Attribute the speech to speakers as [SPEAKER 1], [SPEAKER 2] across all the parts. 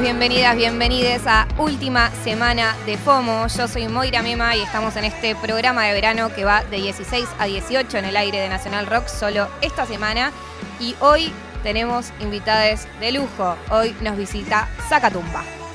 [SPEAKER 1] Bienvenidas, bienvenides a última semana de FOMO. Yo soy Moira Mema y estamos en este programa de verano que va de 16 a 18 en el aire de Nacional Rock solo esta semana. Y hoy tenemos invitadas de lujo. Hoy nos visita Zacatumba.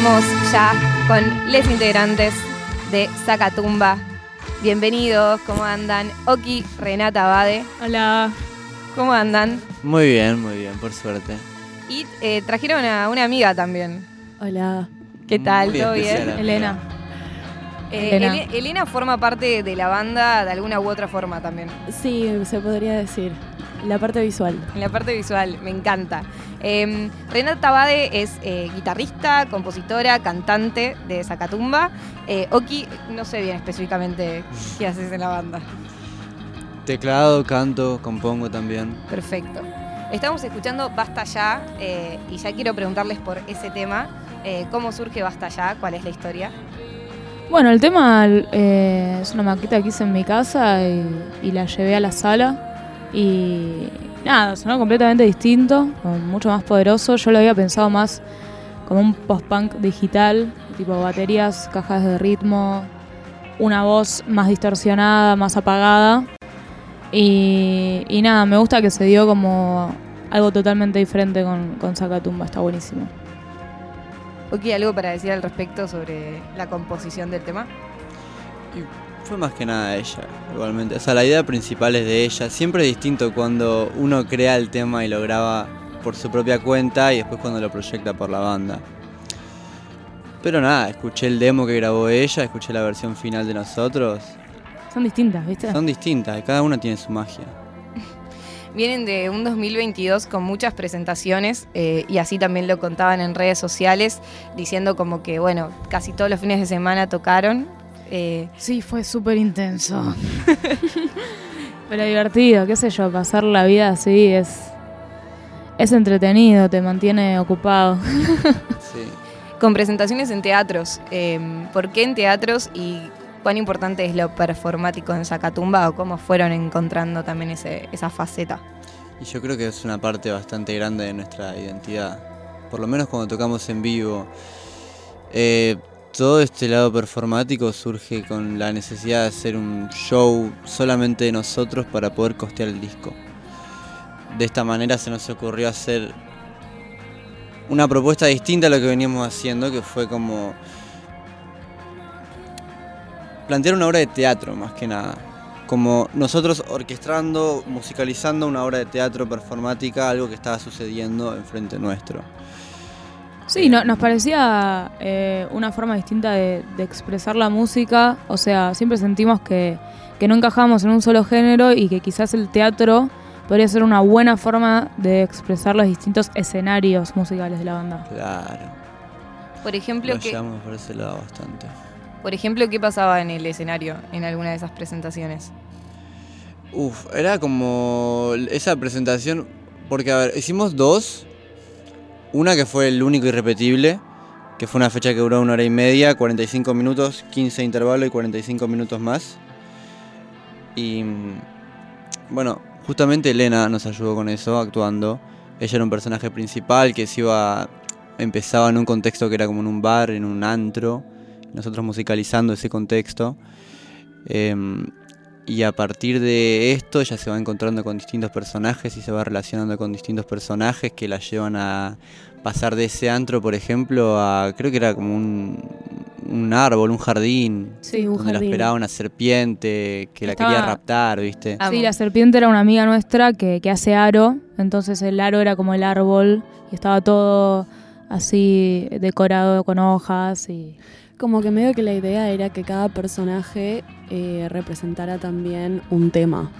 [SPEAKER 1] Estamos ya con les integrantes de Zacatumba. Bienvenidos, ¿cómo andan? Oki, Renata Bade,
[SPEAKER 2] Hola.
[SPEAKER 1] ¿cómo andan?
[SPEAKER 3] Muy bien, muy bien, por suerte.
[SPEAKER 1] Y eh, trajeron a una amiga también.
[SPEAKER 2] Hola.
[SPEAKER 1] ¿Qué tal?
[SPEAKER 3] Muy
[SPEAKER 1] ¿Todo bien?
[SPEAKER 3] amiga.
[SPEAKER 2] Elena.
[SPEAKER 1] Eh,
[SPEAKER 2] Elena.
[SPEAKER 1] Ele- Elena forma parte de la banda de alguna u otra forma también.
[SPEAKER 2] Sí, se podría decir. La parte visual.
[SPEAKER 1] En la parte visual, me encanta. Eh, Renata Bade es eh, guitarrista, compositora, cantante de Zacatumba. Eh, Oki, no sé bien específicamente qué haces en la banda.
[SPEAKER 3] Teclado, canto, compongo también.
[SPEAKER 1] Perfecto. Estamos escuchando Basta Ya eh, y ya quiero preguntarles por ese tema. Eh, ¿Cómo surge Basta Ya? ¿Cuál es la historia?
[SPEAKER 2] Bueno, el tema eh, es una maqueta que hice en mi casa y, y la llevé a la sala. Y nada, sonó completamente distinto, mucho más poderoso. Yo lo había pensado más como un post-punk digital, tipo baterías, cajas de ritmo, una voz más distorsionada, más apagada. Y, nada, me gusta que se dio como algo totalmente diferente con, con Zacatumba, está buenísimo.
[SPEAKER 1] Oki, ¿algo para decir al respecto sobre la composición del tema?
[SPEAKER 3] Y fue más que nada ella, igualmente. O sea, la idea principal es de ella. Siempre es distinto cuando uno crea el tema y lo graba por su propia cuenta y después cuando lo proyecta por la banda. Pero nada, escuché el demo que grabó ella, escuché la versión final de nosotros.
[SPEAKER 2] Son distintas, ¿viste?
[SPEAKER 3] Son distintas, cada una tiene su magia.
[SPEAKER 1] Vienen de un 2022 con muchas presentaciones eh, y así también lo contaban en redes sociales, diciendo como que, bueno, casi todos los fines de semana tocaron. Eh,
[SPEAKER 2] Sí, fue súper intenso. Pero divertido, qué sé yo, pasar la vida así es, es entretenido, te mantiene ocupado.
[SPEAKER 3] Sí.
[SPEAKER 1] con presentaciones en teatros. Eh, ¿Por qué en teatros y cuán importante es lo performático en Zacatumba o cómo fueron encontrando también ese- esa faceta?
[SPEAKER 3] Y yo creo que es una parte bastante grande de nuestra identidad. Por lo menos cuando tocamos en vivo. Eh, todo este lado performático surge con la necesidad de hacer un show solamente de nosotros para poder costear el disco. De esta manera se nos ocurrió hacer una propuesta distinta a lo que veníamos haciendo, que fue como plantear una obra de teatro más que nada. Como nosotros orquestando, musicalizando una obra de teatro performática, algo que estaba sucediendo enfrente nuestro.
[SPEAKER 2] Sí, no- nos parecía eh, una forma distinta de, de expresar la música. O sea, siempre sentimos que, que no encajamos en un solo género y que quizás el teatro podría ser una buena forma de expresar los distintos escenarios musicales de la banda.
[SPEAKER 3] Claro.
[SPEAKER 1] Por ejemplo,
[SPEAKER 3] Lo
[SPEAKER 1] ¿qué,
[SPEAKER 3] llevamos por ese lado bastante.
[SPEAKER 1] por ejemplo, ¿qué pasaba en el escenario en alguna de esas presentaciones?
[SPEAKER 3] Uf, era como esa presentación, porque a ver, hicimos dos. Una que fue el único irrepetible, que fue una fecha que duró una hora y media, 45 minutos, 15 intervalos y 45 minutos más. Y bueno, justamente Elena nos ayudó con eso, actuando. Ella era un personaje principal que se iba. empezaba en un contexto que era como en un bar, en un antro. Nosotros musicalizando ese contexto. Em, y a partir de esto ella se va encontrando con distintos personajes y se va relacionando con distintos personajes que la llevan a pasar de ese antro, por ejemplo, a creo que era como un, un árbol, un jardín,
[SPEAKER 2] Sí,
[SPEAKER 4] un
[SPEAKER 3] donde la
[SPEAKER 4] jardín.
[SPEAKER 3] esperaba una serpiente que la quería raptar, ¿viste?
[SPEAKER 2] Sí, la serpiente era una amiga nuestra que, que hace aro, entonces el aro era como el árbol y estaba todo así decorado con hojas y...
[SPEAKER 4] Como que medio que la idea era que cada personaje eh, representara también un tema.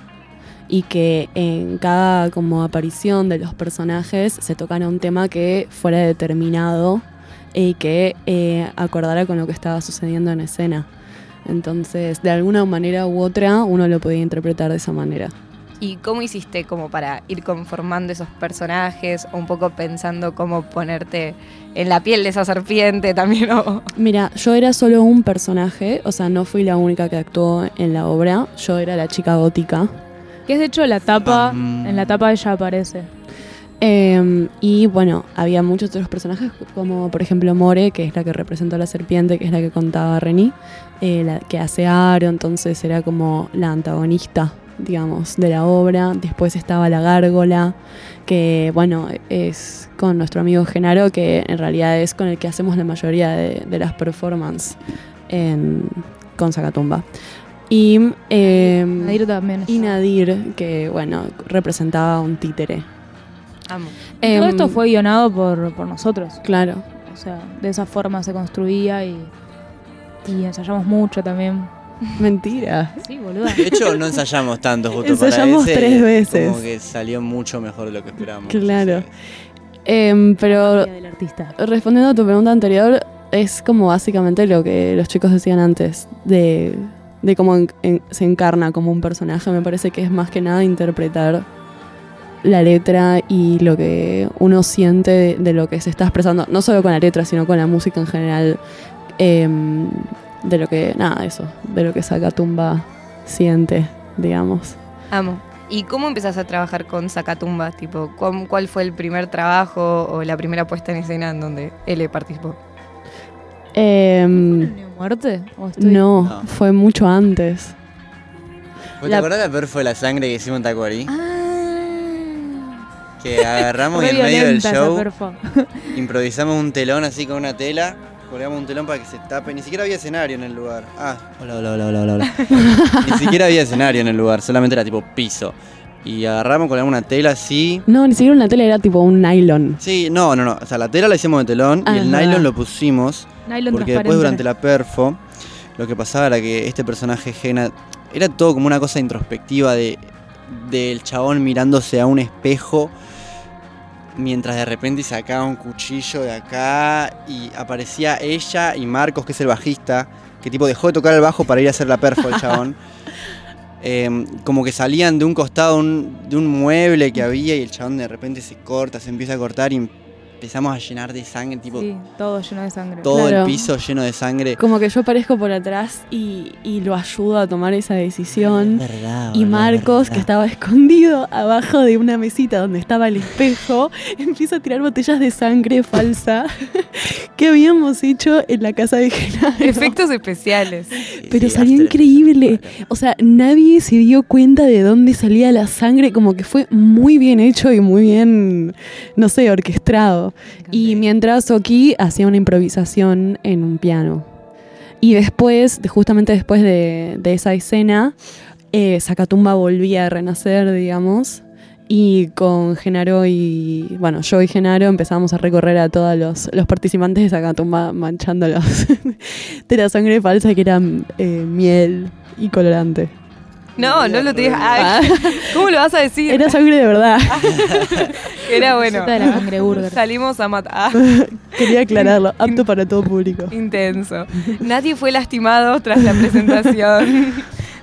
[SPEAKER 4] Y que en cada como aparición de los personajes se tocara un tema que fuera determinado y que eh, acordara con lo que estaba sucediendo en escena. Entonces, de alguna manera u otra, uno lo podía interpretar de esa manera.
[SPEAKER 1] ¿Y cómo hiciste como para ir conformando esos personajes o un poco pensando cómo ponerte en la piel de esa serpiente también? o-
[SPEAKER 4] Mira, yo era solo un personaje, o sea, no fui la única que actuó en la obra. Yo era la chica gótica.
[SPEAKER 2] Que es de hecho la tapa,
[SPEAKER 3] Mm.
[SPEAKER 2] en la tapa ella aparece.
[SPEAKER 4] Eh, y bueno, había muchos otros personajes, como por ejemplo More, que es la que representó a la serpiente, que es la que contaba Reni, eh, la que hace Aro, entonces era como la antagonista, digamos, de la obra. Después estaba la gárgola, que bueno, es con nuestro amigo Genaro, que en realidad es con el que hacemos la mayoría de, de las performances en, con Zacatumba. Y, eh,
[SPEAKER 2] Nadir también.
[SPEAKER 4] y. Nadir, que bueno, representaba un títere.
[SPEAKER 1] Amo.
[SPEAKER 2] Todo
[SPEAKER 4] Em,
[SPEAKER 2] esto fue guionado por, por nosotros.
[SPEAKER 4] Claro.
[SPEAKER 2] O sea, de esa forma se construía y, y ensayamos mucho también.
[SPEAKER 4] Mentira.
[SPEAKER 2] Sí, boluda.
[SPEAKER 3] De hecho, no ensayamos tanto justo
[SPEAKER 4] Ensayamos
[SPEAKER 3] para ese.
[SPEAKER 4] tres veces.
[SPEAKER 3] Como que salió mucho mejor de lo que esperábamos.
[SPEAKER 4] Claro. Em, pero
[SPEAKER 2] del artista.
[SPEAKER 4] respondiendo a tu pregunta anterior, es como básicamente lo que los chicos decían antes, de, de cómo en- en- se encarna como un personaje. Me parece que es más que nada interpretar la letra y lo que uno siente de, de lo que se está expresando, no solo con la letra, sino con la música en general, em, de lo que, nada, eso, de lo que Tumba siente, digamos.
[SPEAKER 1] Amo. ¿Y cómo empezaste a trabajar con Zacatumba? Tipo, ¿cuál, cuál fue el primer trabajo o la primera puesta en escena en donde él participó?
[SPEAKER 4] Em,
[SPEAKER 2] ¿Muerte? ¿O estoy-
[SPEAKER 4] no,
[SPEAKER 3] No.
[SPEAKER 4] fue mucho antes.
[SPEAKER 3] ¿Vos
[SPEAKER 4] La-
[SPEAKER 3] ¿Te acordás la perfo de la sangre que hicimos en Tacuarí?
[SPEAKER 2] Ah.
[SPEAKER 3] Que agarramos y en medio del show improvisamos un telón así con una tela. Colgamos un telón para que se tape. Ni siquiera había escenario en el lugar. Ah, hola, hola, hola, hola, hola. hola. Ni siquiera había escenario en el lugar, solamente era tipo piso. Y agarramos, colgamos una tela así.
[SPEAKER 4] No, ni siquiera una tela era tipo un nylon.
[SPEAKER 3] Sí, no, no, no. O sea, la tela la hicimos de telón y el nylon lo pusimos.
[SPEAKER 2] Nylon
[SPEAKER 3] Porque después durante la perfo, lo que pasaba era que este personaje Gena era todo como una cosa introspectiva de del chabón mirándose a un espejo mientras de repente sacaba un cuchillo de acá y aparecía ella y Marcos, que es el bajista, que tipo dejó de tocar el bajo para ir a hacer la perfo el chabón. Em, como que salían de un costado un- de un mueble que había y el chabón de repente se corta, se empieza a cortar y empezamos a llenar de sangre, tipo
[SPEAKER 2] Sí, todo lleno de sangre.
[SPEAKER 3] todo
[SPEAKER 4] Claro.
[SPEAKER 3] el piso lleno de sangre.
[SPEAKER 4] Como que yo aparezco por atrás y, y lo ayudo a tomar esa decisión.
[SPEAKER 3] Verdad,
[SPEAKER 4] Y
[SPEAKER 3] verdad,
[SPEAKER 4] Marcos, que estaba escondido abajo de una mesita donde estaba el espejo, empieza a tirar botellas de sangre falsa que habíamos hecho en la casa de Genaro.
[SPEAKER 1] Efectos especiales.
[SPEAKER 4] Pero
[SPEAKER 3] sí,
[SPEAKER 4] salió increíble. O sea, nadie se dio cuenta de dónde salía la sangre, como que fue muy bien hecho y muy bien, no sé, orquestado. Y mientras Oki hacía una improvisación en un piano. Y después, de- justamente después de, de esa escena, eh, Zacatumba volvía a renacer, digamos. Y con Genaro y, bueno, yo y Genaro empezamos a recorrer a todos los, los participantes de Zacatumba manchándolos de la sangre falsa que era eh, miel y colorante.
[SPEAKER 1] No, no lo tenías. Ay, ¿Cómo lo vas a decir?
[SPEAKER 4] Era sangre de verdad.
[SPEAKER 1] Era bueno.
[SPEAKER 2] De la.
[SPEAKER 1] Salimos a matar.
[SPEAKER 4] Quería aclararlo, apto para todo público.
[SPEAKER 1] Intenso. Nadie fue lastimado tras la presentación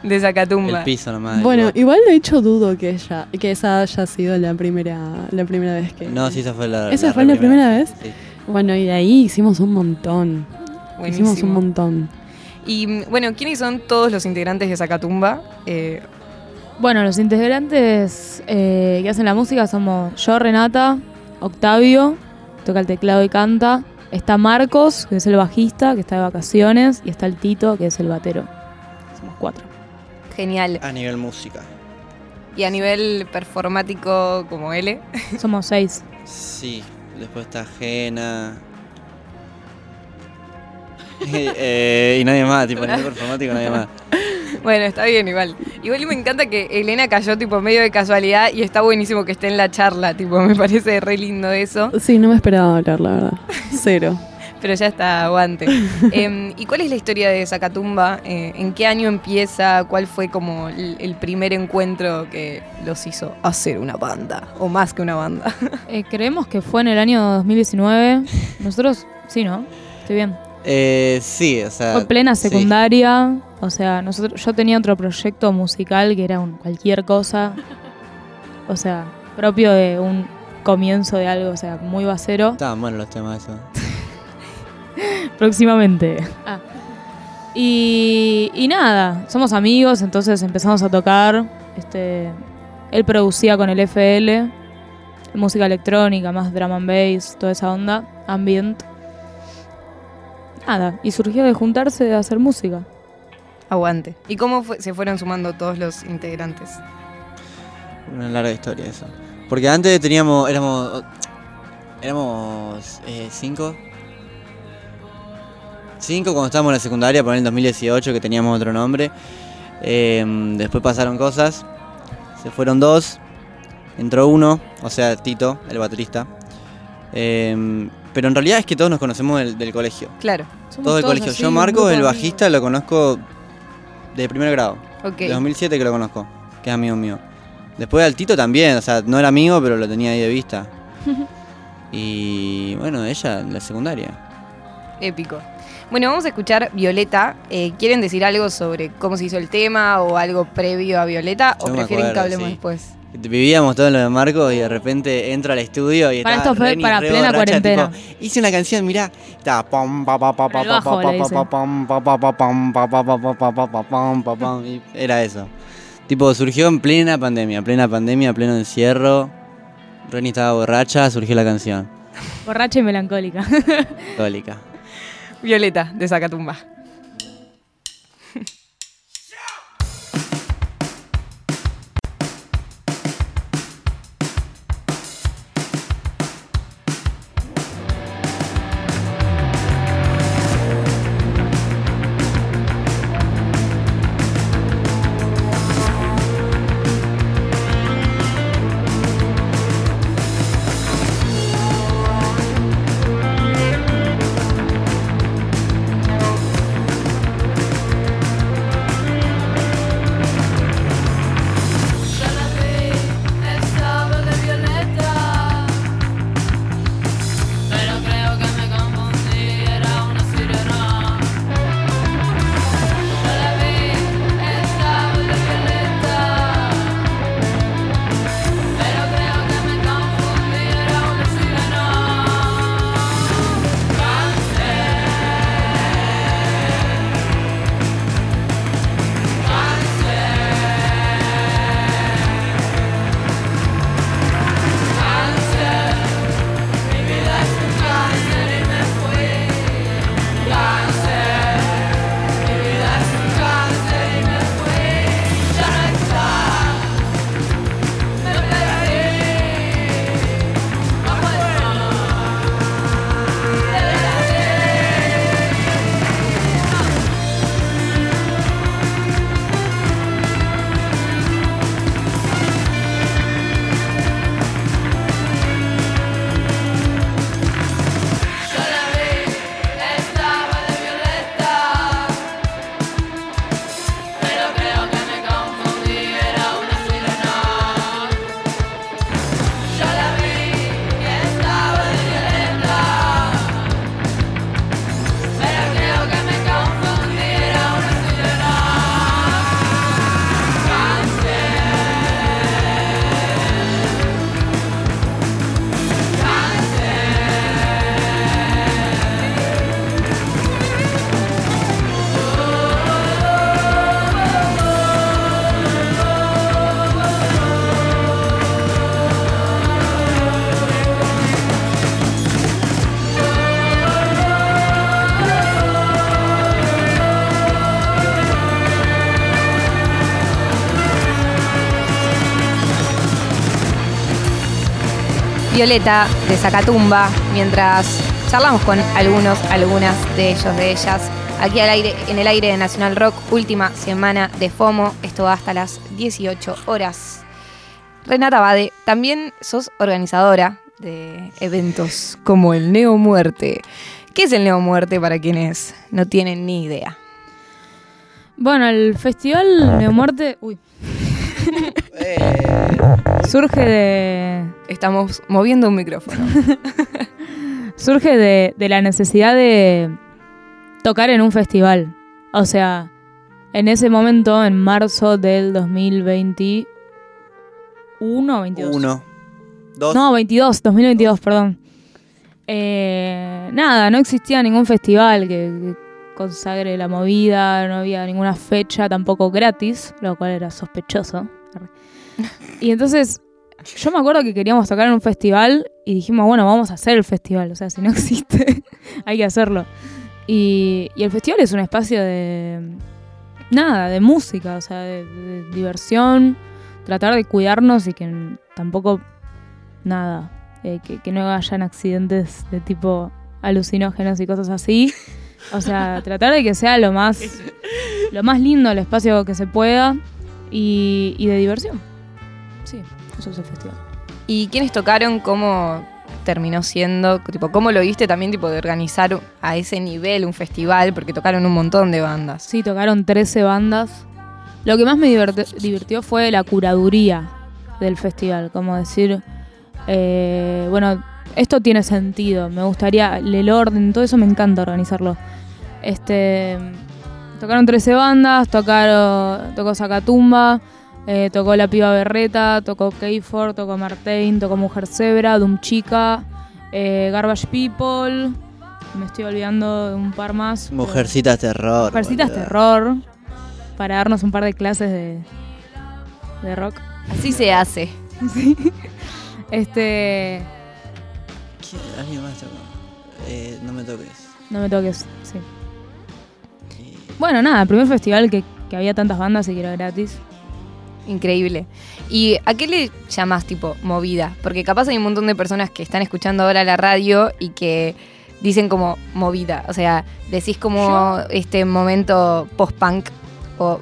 [SPEAKER 1] de Zacatumba.
[SPEAKER 3] El piso nomás.
[SPEAKER 4] Bueno,
[SPEAKER 3] igual.
[SPEAKER 4] igual de hecho dudo que ella, que esa haya sido la primera, la primera vez que.
[SPEAKER 3] No, sí, esa fue la
[SPEAKER 4] ¿Esa fue la primera vez?
[SPEAKER 3] Sí.
[SPEAKER 4] Bueno, y de ahí hicimos un montón.
[SPEAKER 1] Buenísimo.
[SPEAKER 4] Hicimos un montón.
[SPEAKER 1] Y bueno, ¿quiénes son todos los integrantes de Zacatumba? Eh,
[SPEAKER 2] Bueno, los integrantes eh, que hacen la música somos yo, Renata, Octavio, toca el teclado y canta. Está Marcos, que es el bajista, que está de vacaciones. Y está el Tito, que es el batero. Somos cuatro.
[SPEAKER 1] genial.
[SPEAKER 3] A nivel música.
[SPEAKER 1] Y a nivel performático como L.
[SPEAKER 2] Somos seis.
[SPEAKER 3] Sí, después está Jena. Eh, y nadie más, tipo, a nivel performático nadie más.
[SPEAKER 1] Bueno, está bien igual. Igual me encanta que Elena cayó tipo medio de casualidad y está buenísimo que esté en la charla, tipo, me parece re lindo eso.
[SPEAKER 4] Sí, no me esperaba hablar, la verdad. Cero.
[SPEAKER 1] Pero ya está, aguante. Em, ¿Y cuál es la historia de Zacatumba? Eh, ¿En qué año empieza? ¿Cuál fue como el, el primer encuentro que los hizo hacer una banda? O más que una banda.
[SPEAKER 2] Eh, creemos que fue en el año 2019. Nosotros, sí, ¿no? Estoy bien.
[SPEAKER 3] Eh, sí, o sea.
[SPEAKER 2] Fue plena
[SPEAKER 3] sí.
[SPEAKER 2] secundaria. O sea, nosotros, yo tenía otro proyecto musical que era un cualquier cosa. O sea, propio de un comienzo de algo, o sea, muy basero.
[SPEAKER 3] Estaban buenos los temas esos.
[SPEAKER 2] Próximamente. Ah. Y, y nada, somos amigos, entonces empezamos a tocar. Este, él producía con el FL, música electrónica, más drum and bass, toda esa onda, ambient. Nada, y surgió de juntarse a hacer música.
[SPEAKER 1] Aguante. ¿Y cómo fue- se fueron sumando todos los integrantes?
[SPEAKER 3] Una larga historia eso. Porque antes teníamos. Éramos. Éramos. eh, cinco. Cinco cuando estábamos en la secundaria, por el 2018, que teníamos otro nombre. Eh, después pasaron cosas. Se fueron dos. Entró uno, o sea, Tito, el baterista. Eh, pero en realidad es que todos nos conocemos del, del colegio.
[SPEAKER 1] Claro.
[SPEAKER 2] Somos
[SPEAKER 3] Todos del colegio.
[SPEAKER 2] así,
[SPEAKER 3] Yo, Marco, el
[SPEAKER 2] de
[SPEAKER 3] bajista, lo conozco de primer grado.
[SPEAKER 1] Ok.
[SPEAKER 3] De 2007 que lo conozco, que es amigo mío. Después al Tito también, o sea, no era amigo, pero lo tenía ahí de vista. y bueno, ella en la secundaria.
[SPEAKER 1] Épico. Bueno, vamos a escuchar Violeta. Eh, ¿Quieren decir algo sobre cómo se hizo el tema o algo previo a Violeta? ¿O
[SPEAKER 3] Yo
[SPEAKER 1] prefieren que hablemos
[SPEAKER 3] sí.
[SPEAKER 1] después?
[SPEAKER 3] Vivíamos todo en lo de Marco y de repente entro al estudio y
[SPEAKER 2] Para
[SPEAKER 3] estaba
[SPEAKER 2] esto fue
[SPEAKER 3] Reni
[SPEAKER 2] para
[SPEAKER 3] re
[SPEAKER 2] plena
[SPEAKER 3] borracha,
[SPEAKER 2] cuarentena.
[SPEAKER 3] tipo, hice una canción, mirá, estaba pam pa pa pa pa pa era eso. Tipo, surgió en plena pandemia, plena pandemia, pleno encierro. Reni estaba borracha, surgió la canción.
[SPEAKER 2] Borracha y melancólica.
[SPEAKER 3] Católica.
[SPEAKER 1] Violeta, de Zacatumba.
[SPEAKER 5] Violeta
[SPEAKER 1] de Zacatumba, mientras charlamos con algunos, algunas de ellos, de ellas, aquí al aire, en el aire de Nacional Rock, última semana de FOMO. Esto va hasta las 18 horas. Renata Bade, también sos organizadora de eventos como el Neo Muerte. ¿Qué es el Neo Muerte para quienes no tienen ni idea?
[SPEAKER 2] Bueno, el festival Neomuerte uy, surge de
[SPEAKER 1] Estamos moviendo un micrófono.
[SPEAKER 2] surge de, de la necesidad de tocar en un festival. O sea, en ese momento, en marzo del 2021 o 22.
[SPEAKER 3] Uno. Dos.
[SPEAKER 2] No, 22, 2022, perdón. Eh, nada, no existía ningún festival que, que consagre la movida, no había ninguna fecha tampoco gratis, lo cual era sospechoso. Y entonces, yo me acuerdo que queríamos tocar en un festival y dijimos, bueno, vamos a hacer el festival, o sea, si no existe, hay que hacerlo. Y, y el festival es un espacio de, nada, de música, o sea, de, de diversión, tratar de cuidarnos y que tampoco, nada, eh, que, que no hayan accidentes de tipo alucinógenos y cosas así. O sea, tratar de que sea lo más, lo más lindo el espacio que se pueda y, y de diversión. Eso es el festival.
[SPEAKER 1] ¿Y quiénes tocaron? ¿Cómo terminó siendo? Tipo, ¿Cómo lo viste también tipo, de organizar a ese nivel un festival? Porque tocaron un montón de bandas.
[SPEAKER 2] Sí, tocaron 13 bandas. Lo que más me divirtió fue la curaduría del festival, como decir, eh, bueno, esto tiene sentido, me gustaría, el orden, todo eso me encanta organizarlo. Este, tocaron 13 bandas, tocaron, tocó Zacatumba, eh, tocó La Piba Berreta, tocó Keyford, tocó Martain, tocó Mujer Zebra, Doom Chica, eh, Garbage People, me estoy olvidando de un par más. pero-
[SPEAKER 3] Mujercitas terror.
[SPEAKER 2] Mujercitas
[SPEAKER 3] boludo.
[SPEAKER 2] Terror para darnos un par de clases de, de rock.
[SPEAKER 1] Así se hace.
[SPEAKER 2] Este.
[SPEAKER 3] ¿Quién- ¿Alguien más tocó? Eh, no me toques.
[SPEAKER 2] No me toques, sí. Bueno, nada, el primer festival que, que había tantas bandas y que era gratis.
[SPEAKER 1] Increíble. ¿Y a qué le llamas tipo movida? Porque capaz hay un montón de personas que están escuchando ahora la radio y que dicen como movida. O sea, decís como este momento post-punk o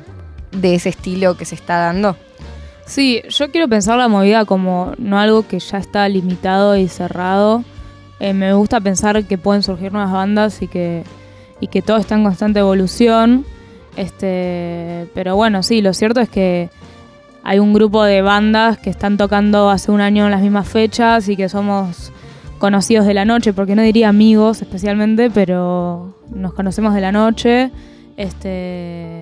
[SPEAKER 1] de ese estilo que se está dando.
[SPEAKER 2] Sí, yo quiero pensar la movida como no algo que ya está limitado y cerrado. Eh, me gusta pensar que pueden surgir nuevas bandas y que, y que todo está en constante evolución. Este, pero bueno, sí, lo cierto es que hay un grupo de bandas que están tocando hace un año en las mismas fechas y que somos conocidos de la noche, porque no diría amigos especialmente, pero nos conocemos de la noche. Este,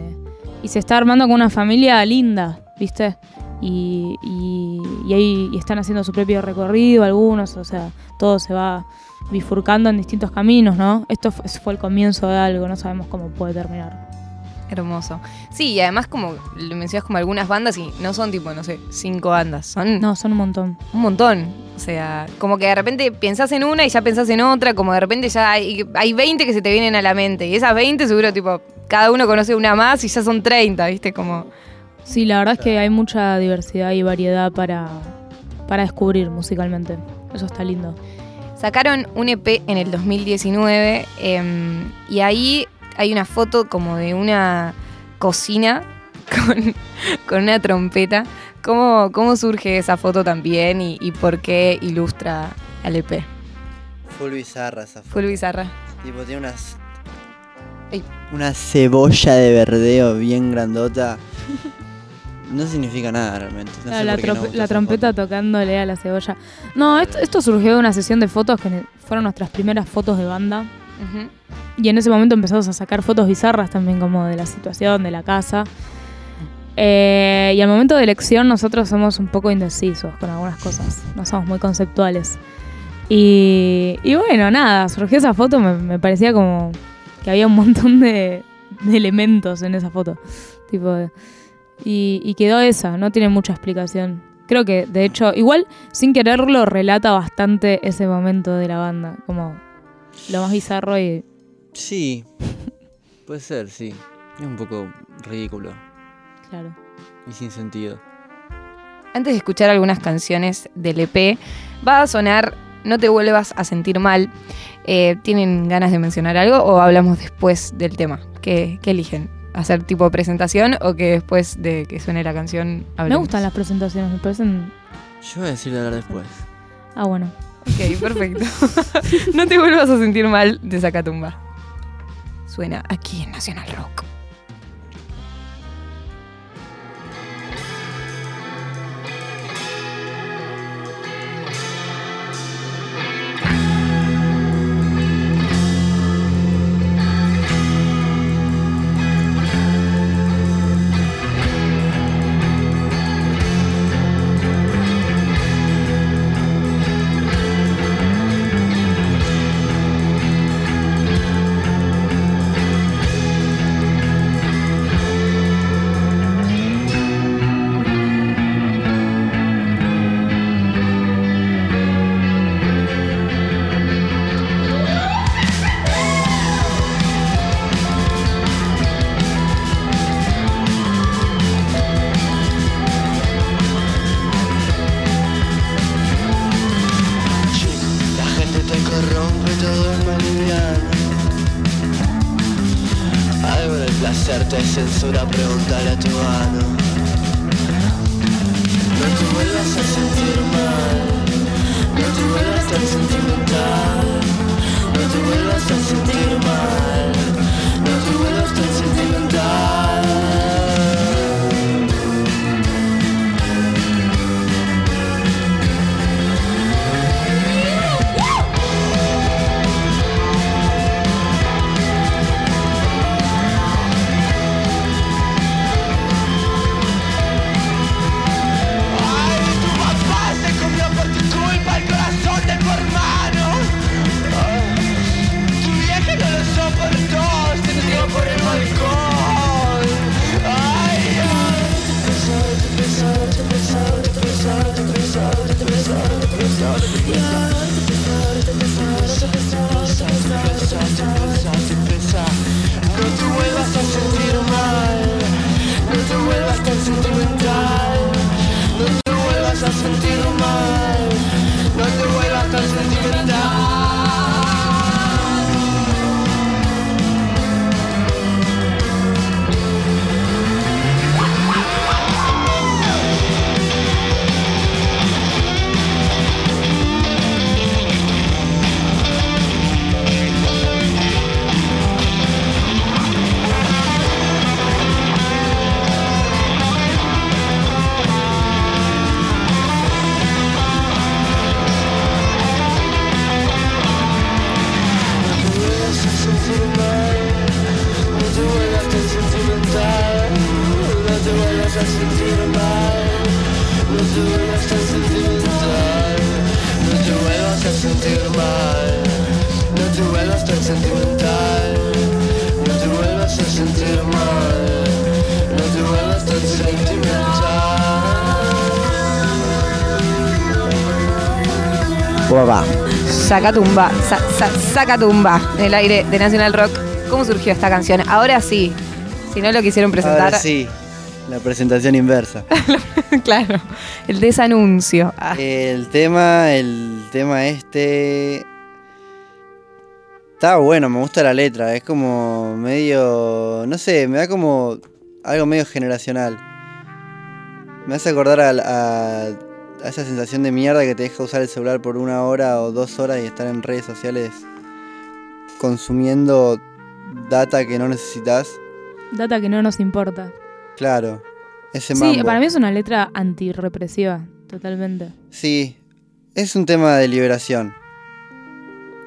[SPEAKER 2] y se está armando con una familia linda, ¿viste? Y, y, ahí y están haciendo su propio recorrido algunos, o sea, todo se va bifurcando en distintos caminos, ¿no? Esto fue el comienzo de algo, no sabemos cómo puede terminar.
[SPEAKER 1] Hermoso. Sí, y además como le mencionas como algunas bandas y no son tipo, no sé, cinco bandas, son
[SPEAKER 2] No, son un montón.
[SPEAKER 1] un montón. O sea, como que de repente pensás en una y ya pensás en otra, como de repente ya hay, hay 20 que se te vienen a la mente. Y esas 20 seguro, tipo, cada uno conoce una más y ya son 30, ¿viste? Como...
[SPEAKER 2] Sí, la verdad es que hay mucha diversidad y variedad para, para descubrir musicalmente. Eso está lindo.
[SPEAKER 1] Sacaron un EP en el 2019 em, y ahí hay una foto como de una cocina con, con una trompeta. ¿Cómo, ¿Cómo surge esa foto también y, y por qué ilustra al EP?
[SPEAKER 3] Full bizarra esa foto.
[SPEAKER 1] Full bizarra.
[SPEAKER 3] Tipo, tiene unas.
[SPEAKER 1] Ey.
[SPEAKER 3] Una cebolla de verdeo bien grandota. No significa nada realmente. No
[SPEAKER 2] la
[SPEAKER 3] sé
[SPEAKER 2] la
[SPEAKER 3] por qué gusta
[SPEAKER 2] la trompeta
[SPEAKER 3] foto.
[SPEAKER 2] tocándole a la cebolla. No, esto, esto surgió de una sesión de fotos que fueron nuestras primeras fotos de banda. Y en ese momento empezamos a sacar fotos bizarras también, como de la situación, de la casa. Eh, y al momento de elección nosotros somos un poco indecisos con algunas cosas, no somos muy conceptuales. Y, bueno, nada, surgió esa foto, me, me parecía como que había un montón de, elementos en esa foto. Tipo, y, y quedó esa, no tiene mucha explicación. Creo que, de hecho, igual sin quererlo relata bastante ese momento de la banda, como lo más bizarro y
[SPEAKER 3] Sí. Puede ser, sí. Es un poco ridículo
[SPEAKER 2] claro.
[SPEAKER 3] y sin sentido.
[SPEAKER 6] antes de escuchar algunas canciones del EP, va a sonar No te vuelvas a sentir mal. Eh, ¿Tienen ganas de mencionar algo o hablamos después del tema? ¿Qué, qué eligen? ¿Hacer tipo presentación o que después de que suene la canción
[SPEAKER 2] Me
[SPEAKER 6] hablemos?
[SPEAKER 2] gustan las presentaciones, me parecen.
[SPEAKER 3] Yo voy a decir de hablar después.
[SPEAKER 2] Ah, bueno.
[SPEAKER 6] Ok, perfecto. no te vuelvas a sentir mal de Zacatumba. Suena aquí en Nacional Rock. Zacatumba, sa, sa, Zacatumba, en el aire de Nacional Rock. ¿Cómo surgió esta canción? Ahora sí. Si no lo quisieron presentar.
[SPEAKER 3] Ahora sí, la presentación inversa.
[SPEAKER 6] claro. El desanuncio. Ah,
[SPEAKER 3] El tema, el tema este. Está bueno, me gusta la letra. Es como medio. No sé, me da como algo medio generacional. Me hace acordar a, a- a esa sensación de mierda que te deja usar el celular por una hora o dos horas y estar en redes sociales consumiendo data que no necesitas.
[SPEAKER 2] Data que no nos importa.
[SPEAKER 3] Claro, ese
[SPEAKER 2] Sí, para mí es una letra antirrepresiva, totalmente.
[SPEAKER 3] Sí, es un tema de liberación.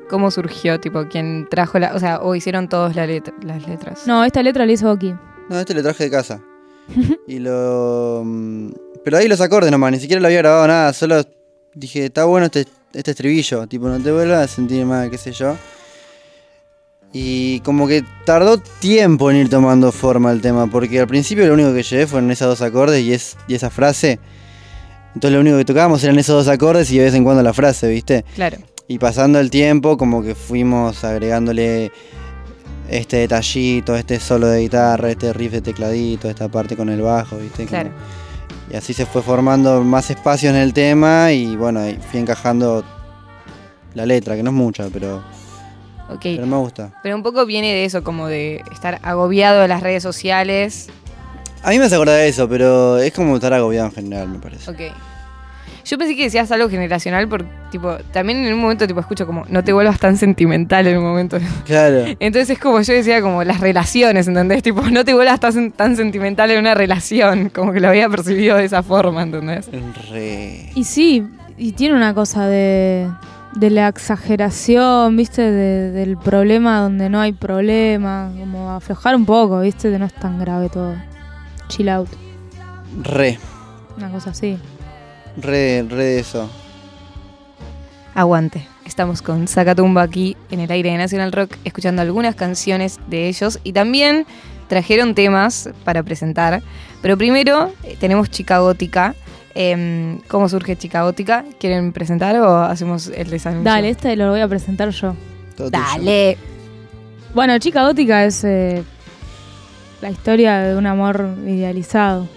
[SPEAKER 6] ¿Cómo surgió? Tipo, ¿quién trajo la. O sea, o hicieron todos la las letras?
[SPEAKER 2] No, esta letra la hizo Oki.
[SPEAKER 3] No, este lo traje de casa. y lo. mm, Pero ahí los acordes nomás, ni siquiera lo había grabado nada, solo dije, está bueno este, este estribillo, tipo, no te vuelvas a sentir mal, qué sé yo. Y como que tardó tiempo en ir tomando forma el tema, porque al principio lo único que llevé fueron esos dos acordes y, es, y esa frase. Entonces lo único que tocábamos eran esos dos acordes y de vez en cuando la frase, ¿viste?
[SPEAKER 6] Claro.
[SPEAKER 3] Y pasando el tiempo, como que fuimos agregándole este detallito, este solo de guitarra, este riff de tecladito, esta parte con el bajo, ¿viste? Como-
[SPEAKER 6] Claro.
[SPEAKER 3] Y así se fue formando más espacio en el tema y bueno, ahí fui encajando la letra, que no es mucha, pero,
[SPEAKER 5] Ok.
[SPEAKER 3] pero me gusta.
[SPEAKER 5] Pero un poco viene de eso, como de estar agobiado de las redes sociales.
[SPEAKER 3] A mí me hace acordar de eso, pero es como estar agobiado en general, me parece.
[SPEAKER 5] Ok. Yo pensé que decías algo generacional, porque tipo, también en un momento tipo escucho como, no te vuelvas tan sentimental en un momento.
[SPEAKER 3] Claro.
[SPEAKER 5] Entonces es como yo decía, como las relaciones, ¿entendés? Tipo, no te vuelvas tan, tan sentimental en una relación, como que lo había percibido de esa forma, ¿entendés?
[SPEAKER 3] Re.
[SPEAKER 2] Y sí, y tiene una cosa de, de la exageración, ¿viste? De- del problema donde no hay problema, como aflojar un poco, ¿viste? Que no es tan grave todo. Chill out,
[SPEAKER 3] Re.
[SPEAKER 2] una cosa así.
[SPEAKER 3] Re, re de eso.
[SPEAKER 5] Aguante. Estamos con Zacatumba aquí en el aire de National Rock, escuchando algunas canciones de ellos y también trajeron temas para presentar. Pero primero eh, tenemos Chica Gótica. Em, ¿Cómo surge Chica Gótica? ¿Quieren presentar o hacemos el desanuncio?
[SPEAKER 2] Dale, este lo voy a presentar yo.
[SPEAKER 3] Todo tuyo.
[SPEAKER 5] Dale.
[SPEAKER 2] Bueno, Chica Gótica es eh, la historia de un amor idealizado.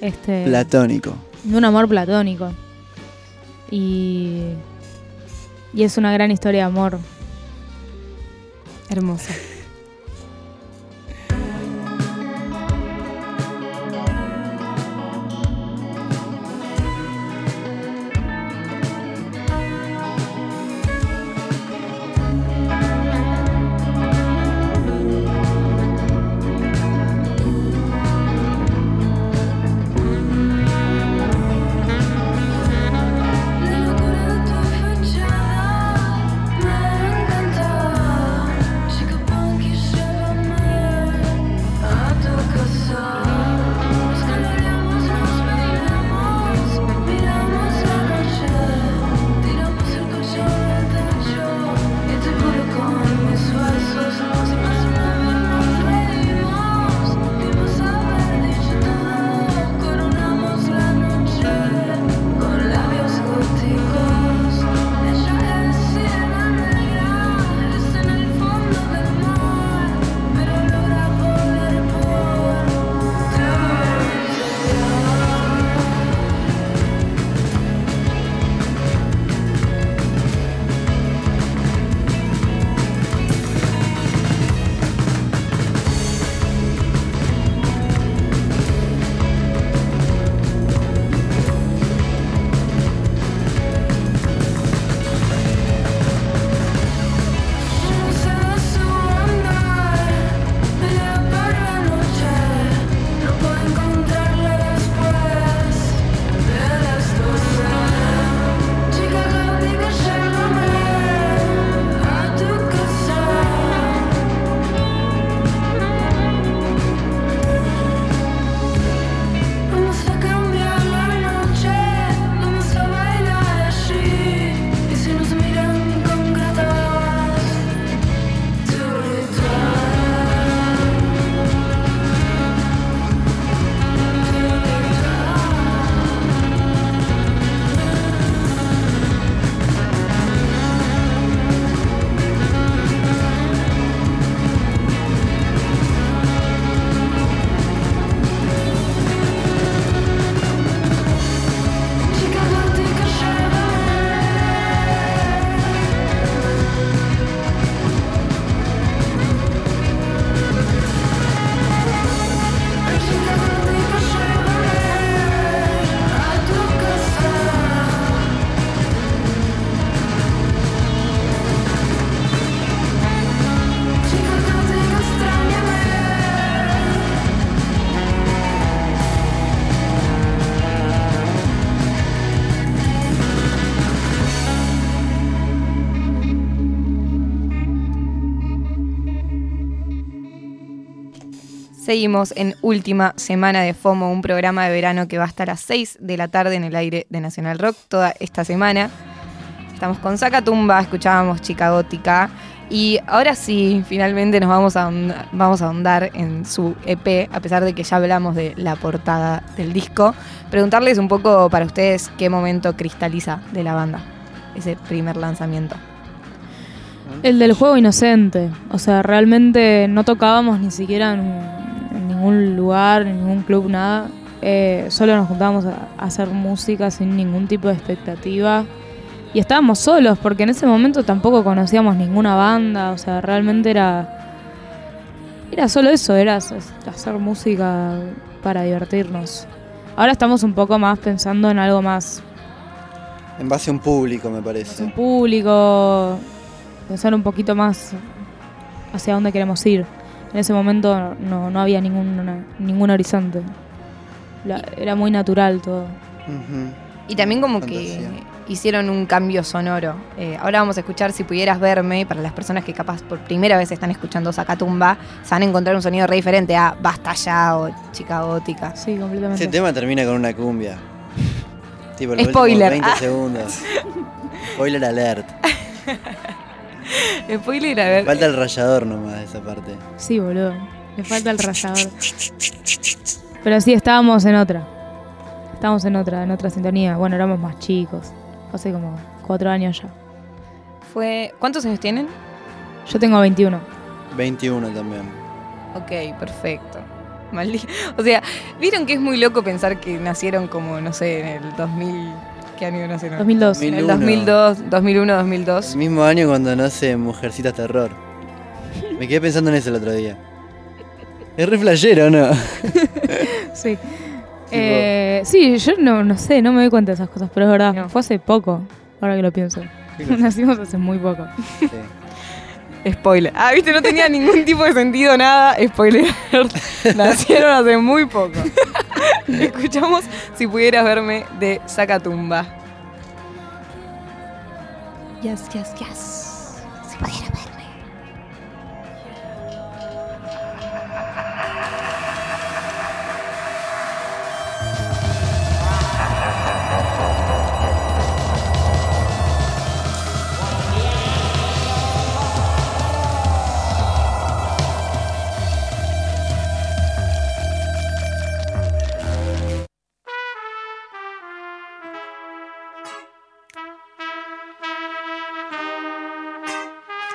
[SPEAKER 2] Este,
[SPEAKER 3] Platónico.
[SPEAKER 2] De un amor platónico. Y, y es una gran historia de amor.
[SPEAKER 5] Hermoso. Seguimos en última semana de FOMO, un programa de verano que va hasta las 6 de la tarde en el aire de Nacional Rock toda esta semana. Estamos con Zacatumba, escuchábamos Chica Gótica y ahora sí, finalmente nos vamos a, ahond- vamos a ahondar en su EP, a pesar de que ya hablamos de la portada del disco. Preguntarles un poco para ustedes qué momento cristaliza de la banda, ese primer lanzamiento.
[SPEAKER 2] El del juego inocente. O sea, realmente no tocábamos ni siquiera en ningún lugar, ningún club, nada. eh, solo nos juntábamos a, hacer música sin ningún tipo de expectativa. Y estábamos solos, porque en ese momento tampoco conocíamos ninguna banda, o sea, realmente era. Era solo eso, era hacer música para divertirnos. Ahora estamos un poco más pensando en algo más
[SPEAKER 3] En base a un público, me
[SPEAKER 2] un
[SPEAKER 3] parece.
[SPEAKER 2] público, pensar un poquito más hacia dónde queremos ir. En ese momento no, no había ningún, ningún horizonte. La- era muy natural todo.
[SPEAKER 1] Y también como
[SPEAKER 3] Fantasía.
[SPEAKER 1] que hicieron un cambio sonoro. Eh, ahora vamos a escuchar Si pudieras verme, para las personas que capaz por primera vez están escuchando Zacatumba, se van a encontrar un sonido re diferente a Basta ya o Chica Gótica.
[SPEAKER 2] Sí, completamente.
[SPEAKER 3] Ese tema termina con una cumbia. Tipo, los
[SPEAKER 1] Spoiler.
[SPEAKER 3] últimos 20
[SPEAKER 1] Ah.
[SPEAKER 3] segundos. Spoiler alert.
[SPEAKER 1] Spoiler, a ver.
[SPEAKER 3] Falta el rayador nomás de esa parte.
[SPEAKER 2] Sí, boludo. Le falta el rayador. Pero sí, estábamos en otra. Estábamos en otra, en otra sintonía. Bueno, éramos más chicos. Hace como cuatro años ya.
[SPEAKER 1] Fue, ¿Cuántos años tienen?
[SPEAKER 2] Yo tengo 21.
[SPEAKER 3] 21 también.
[SPEAKER 1] Ok, perfecto. Maldi- O sea, ¿vieron que es muy loco pensar que nacieron como, no sé, en el 2000... ¿Qué año nacieron?
[SPEAKER 2] 2002.
[SPEAKER 1] En el
[SPEAKER 3] 2001.
[SPEAKER 1] 2002, 2001, 2002.
[SPEAKER 3] El mismo año cuando nace Mujercitas Terror. Me quedé pensando en eso el otro día. Es re flashero, ¿no?
[SPEAKER 2] Sí. Eh, sí, yo no, no sé, no me doy cuenta de esas cosas, pero es verdad,
[SPEAKER 1] No.
[SPEAKER 2] fue hace poco, ahora que lo pienso. Nacimos hace muy poco.
[SPEAKER 3] Sí.
[SPEAKER 1] Spoiler. Ah, viste, no tenía ningún tipo de sentido, nada. Spoiler. Nacieron hace muy poco. Escuchamos Si pudieras verme de Zacatumba. Yes, yes, yes.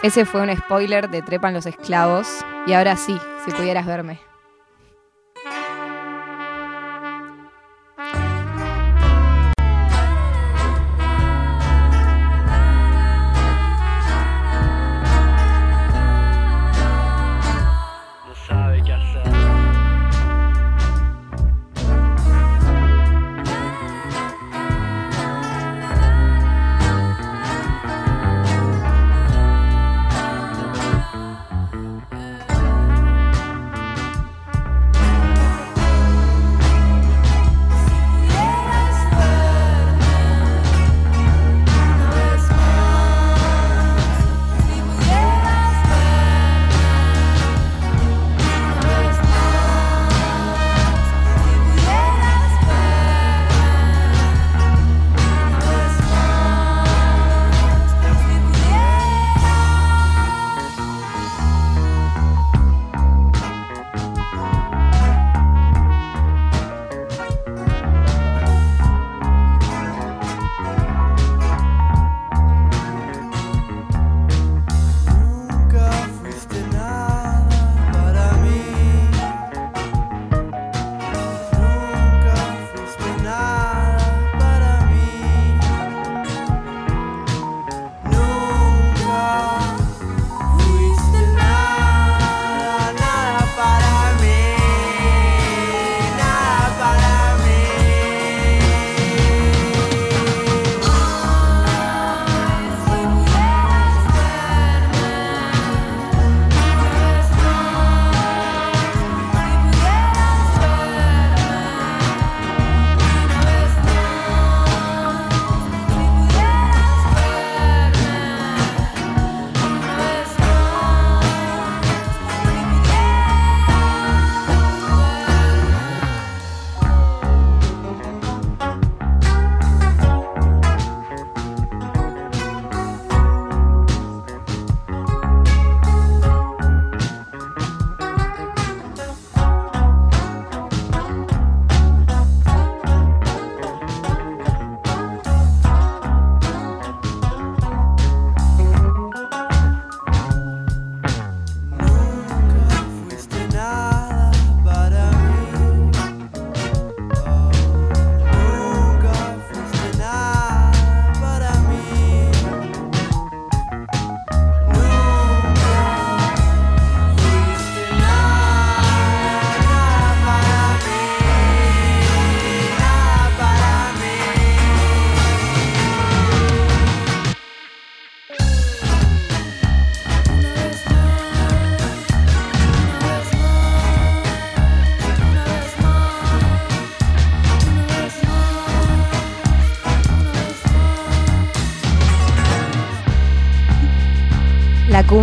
[SPEAKER 1] Ese fue un spoiler de Trepan los esclavos. Y ahora sí, si pudieras verme.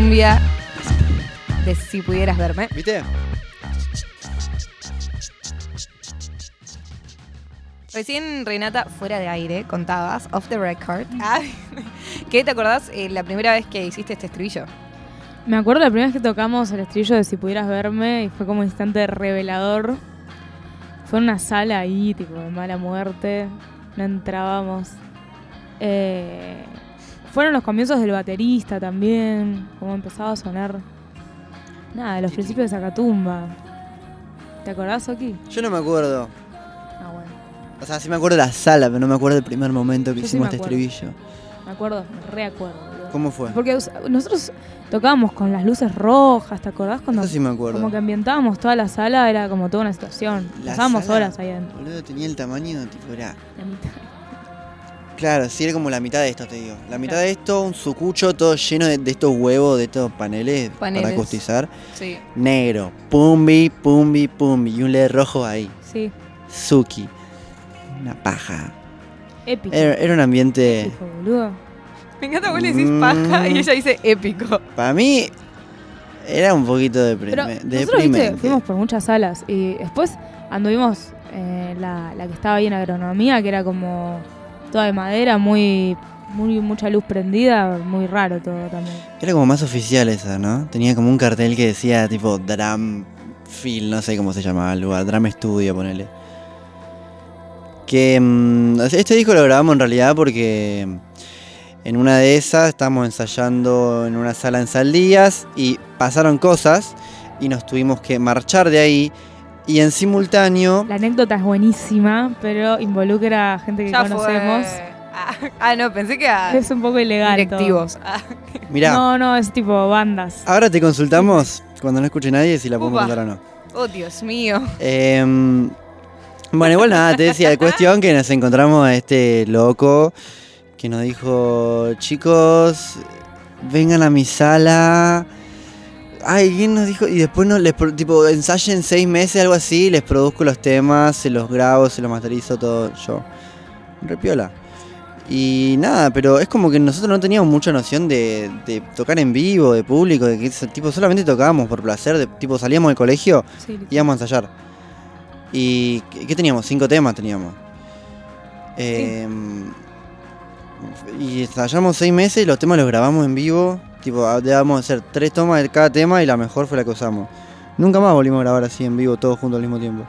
[SPEAKER 1] Cumbia de Si pudieras verme.
[SPEAKER 3] ¿Viste?
[SPEAKER 1] Recién, Renata, fuera de aire, contabas, off the record, ¿qué te acordás eh, la primera vez que hiciste este estribillo?
[SPEAKER 2] Me acuerdo la primera vez que tocamos el estribillo de Si pudieras verme y fue como un instante revelador. Fue en una sala ahí, tipo de mala muerte. No entrábamos. Eh, fueron los comienzos del baterista también. Como empezaba a sonar. Nada, de los principios de Zacatumba. ¿Te acordás, Oki?
[SPEAKER 3] Yo no me acuerdo.
[SPEAKER 2] Ah, bueno.
[SPEAKER 3] O sea, sí me acuerdo de la sala, pero no me acuerdo del primer momento que
[SPEAKER 2] Yo
[SPEAKER 3] hicimos este estribillo.
[SPEAKER 2] Me acuerdo, me reacuerdo.
[SPEAKER 3] ¿Cómo fue?
[SPEAKER 2] Porque nosotros tocábamos con las luces rojas, ¿te acordás? Cuando
[SPEAKER 3] Eso sí me acuerdo.
[SPEAKER 2] como que ambientábamos toda la sala, era como toda una situación.
[SPEAKER 3] La
[SPEAKER 2] Pasábamos horas ahí adentro.
[SPEAKER 3] Boludo, tenía el tamaño, tipo, era...
[SPEAKER 2] la mitad.
[SPEAKER 3] Claro, sí, era como la mitad de esto, te digo. La mitad de esto, un sucucho todo lleno de, de estos huevos, de estos paneles,
[SPEAKER 1] Paneles.
[SPEAKER 3] para acustizar.
[SPEAKER 1] Sí.
[SPEAKER 3] Negro, pumbi, pumbi, pumbi. Y un LED rojo ahí.
[SPEAKER 2] Sí,
[SPEAKER 3] Suki. Una paja.
[SPEAKER 2] épico.
[SPEAKER 3] Era, era un ambiente...
[SPEAKER 2] épico, boludo.
[SPEAKER 1] Me encanta, vos le decís
[SPEAKER 3] Mm.
[SPEAKER 1] paja y ella dice épico.
[SPEAKER 3] Para mí, era un poquito
[SPEAKER 2] nosotros,
[SPEAKER 3] deprimente.
[SPEAKER 2] viste, fuimos por muchas salas y después anduvimos eh, la, la que estaba ahí en agronomía, que era como toda de madera, muy, muy mucha luz prendida, muy raro todo también.
[SPEAKER 3] Era como más oficial esa, ¿no? Tenía como un cartel que decía tipo Dram Feel, no sé cómo se llamaba el lugar, Dram Studio, ponele. Que mm, este disco lo grabamos en realidad porque en una de esas estábamos ensayando en una sala en Saldías y pasaron cosas y nos tuvimos que marchar de ahí y en simultáneo
[SPEAKER 2] La anécdota es buenísima, pero involucra a gente que
[SPEAKER 1] Ya
[SPEAKER 2] conocemos.
[SPEAKER 1] fue. Ah, ah, no, pensé que a
[SPEAKER 2] Es un poco ilegal.
[SPEAKER 1] directivos. Ah,
[SPEAKER 3] mirá,
[SPEAKER 2] No, no, es tipo bandas.
[SPEAKER 3] ahora te consultamos cuando no escuche nadie si la podemos contar o no.
[SPEAKER 1] oh, Dios mío.
[SPEAKER 3] Em, bueno, igual nada, te decía, de cuestión que nos encontramos a este loco que nos dijo, chicos, vengan a mi sala. Ay, ¿quién nos dijo? Y después nos les tipo, ensayen seis meses, algo así, les produzco los temas, se los grabo, se los masterizo todo yo. Repiola. Y nada, pero es como que nosotros no teníamos mucha noción de, de tocar en vivo, de público, de que tipo solamente tocábamos por placer, de, tipo salíamos del colegio
[SPEAKER 2] Sí, literal.
[SPEAKER 3] íbamos a ensayar. ¿Y qué, qué teníamos? Cinco temas teníamos. Em, y ensayamos seis meses y los temas los grabamos en vivo. Tipo, ah, debíamos hacer tres tomas de cada tema y la mejor fue la que usamos. Nunca más volvimos a grabar así en vivo, todos juntos al mismo tiempo.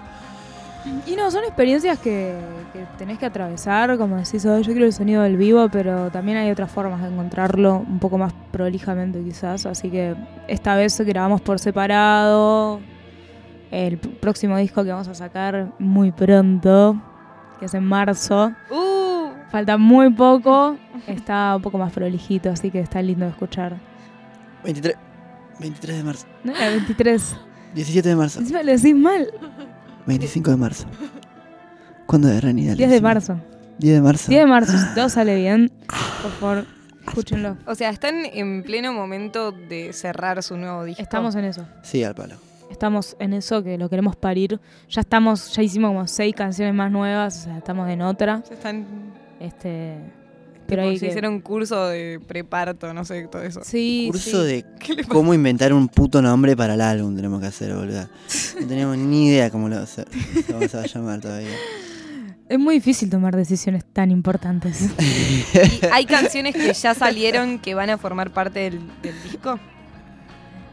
[SPEAKER 2] Y no, son experiencias que, que tenés que atravesar, como decís, "Oh, yo quiero el sonido del vivo, pero también hay otras formas de encontrarlo un poco más prolijamente quizás, así que esta vez grabamos por separado el próximo disco que vamos a sacar muy pronto, que es en marzo.
[SPEAKER 1] Uh,
[SPEAKER 2] Falta muy poco, está un poco más prolijito, así que está lindo de escuchar.
[SPEAKER 3] 23, 23 de marzo,
[SPEAKER 2] No era 23,
[SPEAKER 3] 17 de marzo,
[SPEAKER 2] encima lo decís mal,
[SPEAKER 3] 25 de marzo. ¿Cuándo es Reni? Dale,
[SPEAKER 2] 10 de marzo.
[SPEAKER 3] 10 de marzo.
[SPEAKER 2] 10 de marzo, si todo sale bien, por favor, escúchenlo.
[SPEAKER 1] o sea, están en pleno momento de cerrar su nuevo disco.
[SPEAKER 2] Estamos en eso.
[SPEAKER 3] Sí, al palo.
[SPEAKER 2] Estamos en eso que lo queremos parir. Ya estamos, ya hicimos como seis canciones más nuevas, o sea, estamos en otra.
[SPEAKER 1] Ya están.
[SPEAKER 2] Este,
[SPEAKER 1] Pero
[SPEAKER 2] pero hay
[SPEAKER 1] se
[SPEAKER 2] que-
[SPEAKER 1] hicieron un curso de preparto, no sé, todo eso.
[SPEAKER 2] Sí,
[SPEAKER 3] Curso
[SPEAKER 2] sí.
[SPEAKER 3] de cómo inventar un puto nombre para el álbum tenemos que hacer, boludo. No tenemos ni idea cómo lo va a hacer. Cómo se va a llamar todavía.
[SPEAKER 2] Es muy difícil tomar decisiones tan importantes.
[SPEAKER 1] ¿Y hay canciones que ya salieron que van a formar parte del, del disco?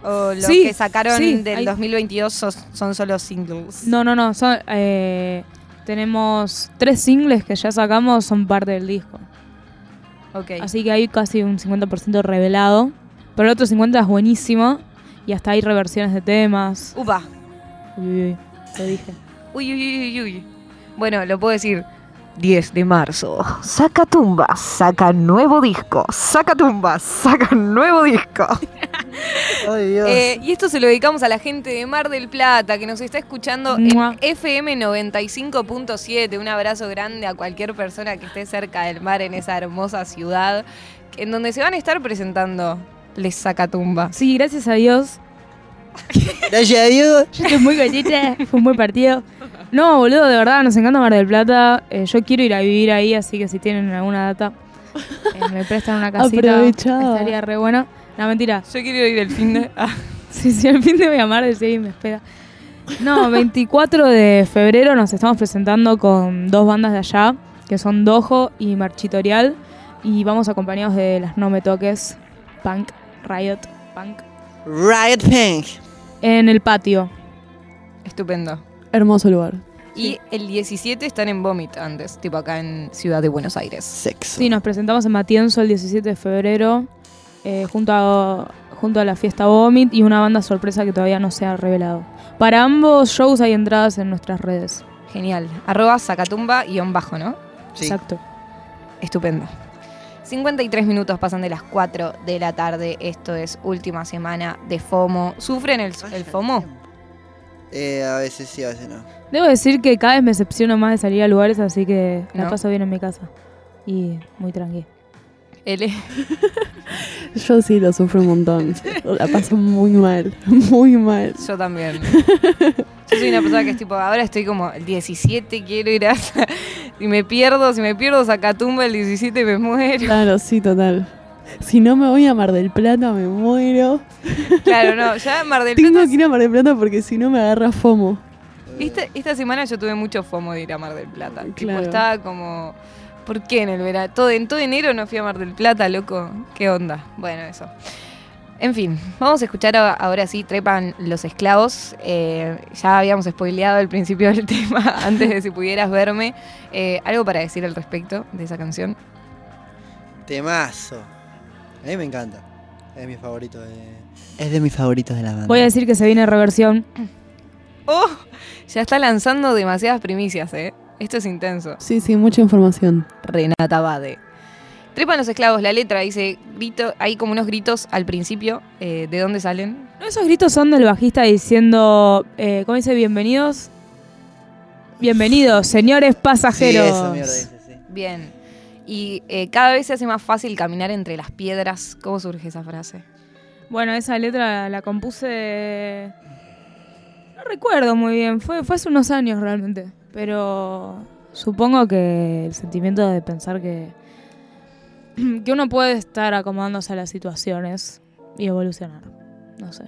[SPEAKER 1] ¿O lo
[SPEAKER 2] Sí,
[SPEAKER 1] que sacaron
[SPEAKER 2] sí,
[SPEAKER 1] del
[SPEAKER 2] hay-
[SPEAKER 1] 2022 sos- son solo singles?
[SPEAKER 2] No, no, no. son, eh, tenemos tres singles que ya sacamos, son parte del disco.
[SPEAKER 1] Ok.
[SPEAKER 2] Así que hay casi un 50% revelado. Pero el otro 50% es buenísimo. Y hasta hay reversiones de temas.
[SPEAKER 1] Upa.
[SPEAKER 2] Uy, uy, uy, lo dije.
[SPEAKER 1] Uy, uy, uy, uy. Bueno, lo puedo decir. 10 de marzo. Saca tumba, saca nuevo disco. Saca tumba, saca nuevo disco.
[SPEAKER 3] Ay, Dios.
[SPEAKER 1] Eh, y esto se lo dedicamos a la gente de Mar del Plata que nos está escuchando
[SPEAKER 2] Mua.
[SPEAKER 1] en FM 95.7. Un abrazo grande a cualquier persona que esté cerca del mar en esa hermosa ciudad, en donde se van a estar presentando Les Sacatumba.
[SPEAKER 2] Sí, gracias a Dios.
[SPEAKER 3] Gracias a Dios.
[SPEAKER 2] Yo estoy muy contenta. Fue un buen partido. No, boludo, de verdad, nos encanta Mar del Plata. Eh, yo quiero ir a vivir ahí, así que si tienen alguna data, eh, me prestan una casita. Estaría re bueno. No, mentira.
[SPEAKER 1] Yo quiero ir el fin de. Ah,
[SPEAKER 2] Sí, sí, el fin de voy a amar, decía y me espera. No, 24 de febrero nos estamos presentando con dos bandas de allá, que son Dojo y Marchitorial. Y vamos acompañados de las No Me Toques, Punk, Riot, Punk,
[SPEAKER 3] Riot Pink.
[SPEAKER 2] En el patio.
[SPEAKER 1] estupendo.
[SPEAKER 4] Hermoso lugar.
[SPEAKER 1] Y el 17 están en Vomit antes, tipo acá en Ciudad de Buenos Aires.
[SPEAKER 3] Sexo.
[SPEAKER 2] Sí, nos presentamos en Matienzo el 17 de febrero, eh, junto, a, junto a la fiesta Vomit y una banda sorpresa que todavía no se ha revelado. Para ambos shows hay entradas en nuestras redes.
[SPEAKER 1] Genial. Arroba sacatumba guion bajo, ¿no?
[SPEAKER 3] Sí.
[SPEAKER 2] Exacto.
[SPEAKER 1] Estupendo. 53 minutos pasan de las 4 de la tarde. Esto es última semana de FOMO. ¿Sufren el, el FOMO?
[SPEAKER 3] Eh, a veces sí, a veces no.
[SPEAKER 2] Debo decir que cada vez me decepciono más de salir a lugares, así que la
[SPEAKER 1] ¿No?
[SPEAKER 2] paso bien en mi casa. Y muy tranqui.
[SPEAKER 1] L.
[SPEAKER 4] Yo sí lo sufro un montón. La paso muy mal, muy mal.
[SPEAKER 1] Yo también. Yo soy una persona que es tipo, ahora estoy como el 17, quiero ir a. Si me pierdo, si me pierdo Sacatumba el 17 me muero.
[SPEAKER 4] Claro, sí, total. Si no me voy a Mar del Plata, me muero.
[SPEAKER 1] Claro, no, ya Mar del
[SPEAKER 4] Tengo
[SPEAKER 1] Plata.
[SPEAKER 4] que ir a Mar del Plata porque si no me agarra FOMO.
[SPEAKER 1] Esta, esta semana yo tuve mucho FOMO de ir a Mar del Plata. Tipo,
[SPEAKER 4] Claro.
[SPEAKER 1] estaba como. ¿Por qué en el verano? Todo, en todo enero no fui a Mar del Plata, loco. ¿Qué onda? Bueno, eso. En fin, vamos a escuchar a- ahora sí, trepan los esclavos. Eh, ya habíamos spoileado el principio del tema antes de si pudieras verme. Eh, ¿Algo para decir al respecto de esa canción?
[SPEAKER 3] Temazo. A mí me encanta. Es mi favorito de. Es de mis favoritos de la banda.
[SPEAKER 2] Voy a decir que se viene reversión.
[SPEAKER 1] ¡Oh! Ya está lanzando demasiadas primicias, ¿eh? Esto es intenso.
[SPEAKER 4] Sí, sí, mucha información.
[SPEAKER 1] Renata Bade. Trepan los esclavos, la letra dice, grito, hay como unos gritos al principio. eh, ¿De dónde salen?
[SPEAKER 2] ¿No esos gritos son del bajista diciendo, eh, ¿cómo dice? Bienvenidos? Bienvenidos, señores
[SPEAKER 3] Sí,
[SPEAKER 2] pasajeros.
[SPEAKER 3] eso, mierda, dice, sí.
[SPEAKER 1] Bien. Y eh, cada vez se hace más fácil caminar entre las piedras. ¿Cómo surge esa frase?
[SPEAKER 2] Bueno, esa letra la compuse. No recuerdo muy bien, fue, fue hace unos años realmente. Pero supongo que el sentimiento de pensar que. Que uno puede estar acomodándose a las situaciones y evolucionar. No sé.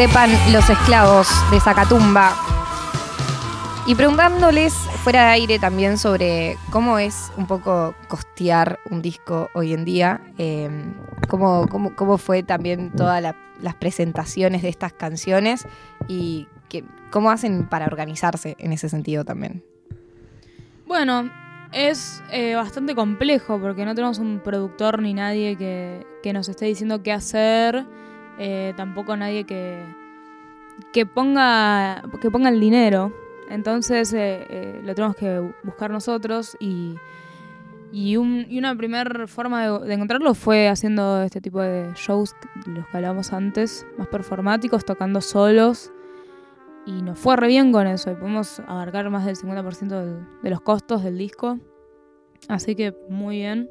[SPEAKER 1] Trepan los esclavos de Zacatumba. Y preguntándoles fuera de aire también sobre cómo es un poco costear un disco hoy en día, eh, cómo, cómo- cómo fue también todas la- las presentaciones de estas canciones y que- cómo hacen para organizarse en ese sentido también.
[SPEAKER 2] Bueno, es eh, bastante complejo porque no tenemos un productor ni nadie que, que nos esté diciendo qué hacer, eh, tampoco nadie que, que, ponga, que ponga el dinero. Entonces eh, eh, lo tenemos que buscar nosotros y, y, un- y una primera forma de, encontrarlo fue haciendo este tipo de shows, los que hablábamos antes, más performáticos, tocando solos. Y nos fue re bien con eso y pudimos abarcar más del 50% del- de los costos del disco. Así que muy bien.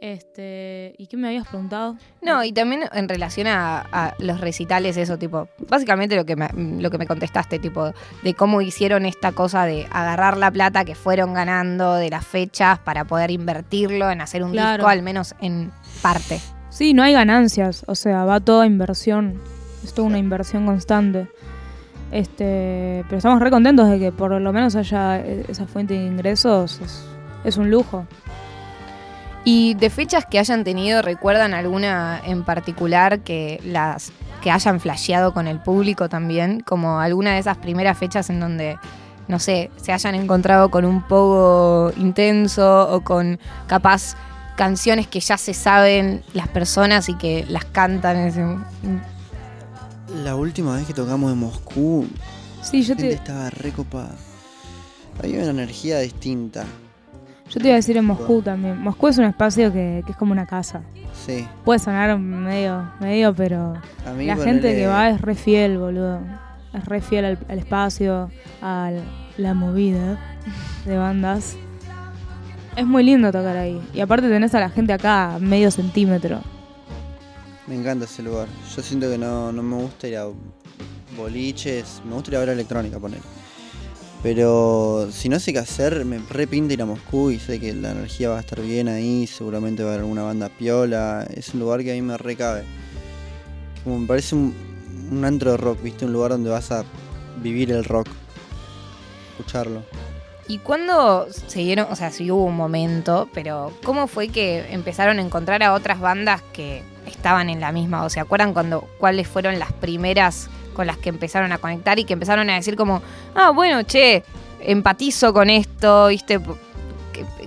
[SPEAKER 2] Este, ¿Y qué me habías preguntado?
[SPEAKER 1] No, y también en relación a, a los recitales, eso, tipo, básicamente lo que, me, lo que me contestaste, tipo, de cómo hicieron esta cosa de agarrar la plata que fueron ganando de las fechas para poder invertirlo en hacer un
[SPEAKER 2] Claro.
[SPEAKER 1] disco, al menos en parte.
[SPEAKER 2] Sí, no hay ganancias, o sea, va toda inversión. Es toda una inversión constante. Este, pero estamos re contentos de que por lo menos haya eh, esa fuente de ingresos. Es, es un lujo.
[SPEAKER 1] Y de fechas que hayan tenido, ¿recuerdan alguna en particular que las que hayan flasheado con el público también? Como alguna de esas primeras fechas en donde, no sé, se hayan encontrado con un poco intenso o con capaz canciones que ya se saben las personas y que las cantan. en ese-
[SPEAKER 3] La última vez que tocamos en Moscú,
[SPEAKER 2] Sí, yo
[SPEAKER 3] la gente
[SPEAKER 2] te,
[SPEAKER 3] estaba recopada. Había una energía distinta.
[SPEAKER 2] Yo te iba a decir en Moscú también. Moscú es un espacio que, que es como una casa.
[SPEAKER 3] Sí.
[SPEAKER 2] Puede sonar medio, medio, pero
[SPEAKER 3] A mí
[SPEAKER 2] la gente que va es re fiel, boludo. Es re fiel al, al espacio, a la movida de bandas. Es muy lindo tocar ahí. Y aparte tenés a la gente acá a medio centímetro.
[SPEAKER 3] Me encanta ese lugar. Yo siento que no, no me gusta ir a boliches. Me gusta ir a ver electrónica, poner. Pero si no sé qué hacer, me repinta ir a Moscú y sé que la energía va a estar bien ahí. Seguramente va a haber alguna banda piola. Es un lugar que a mí me recabe. Como me parece un, un antro de rock, ¿viste? Un lugar donde vas a vivir el rock. Escucharlo.
[SPEAKER 1] ¿Y cuándo se dieron, o sea, si hubo un momento, pero cómo fue que empezaron a encontrar a otras bandas que estaban en la misma? O sea, ¿acuerdan cuando cuáles fueron las primeras con las que empezaron a conectar y que empezaron a decir como, ah, bueno, che, empatizo con esto, viste,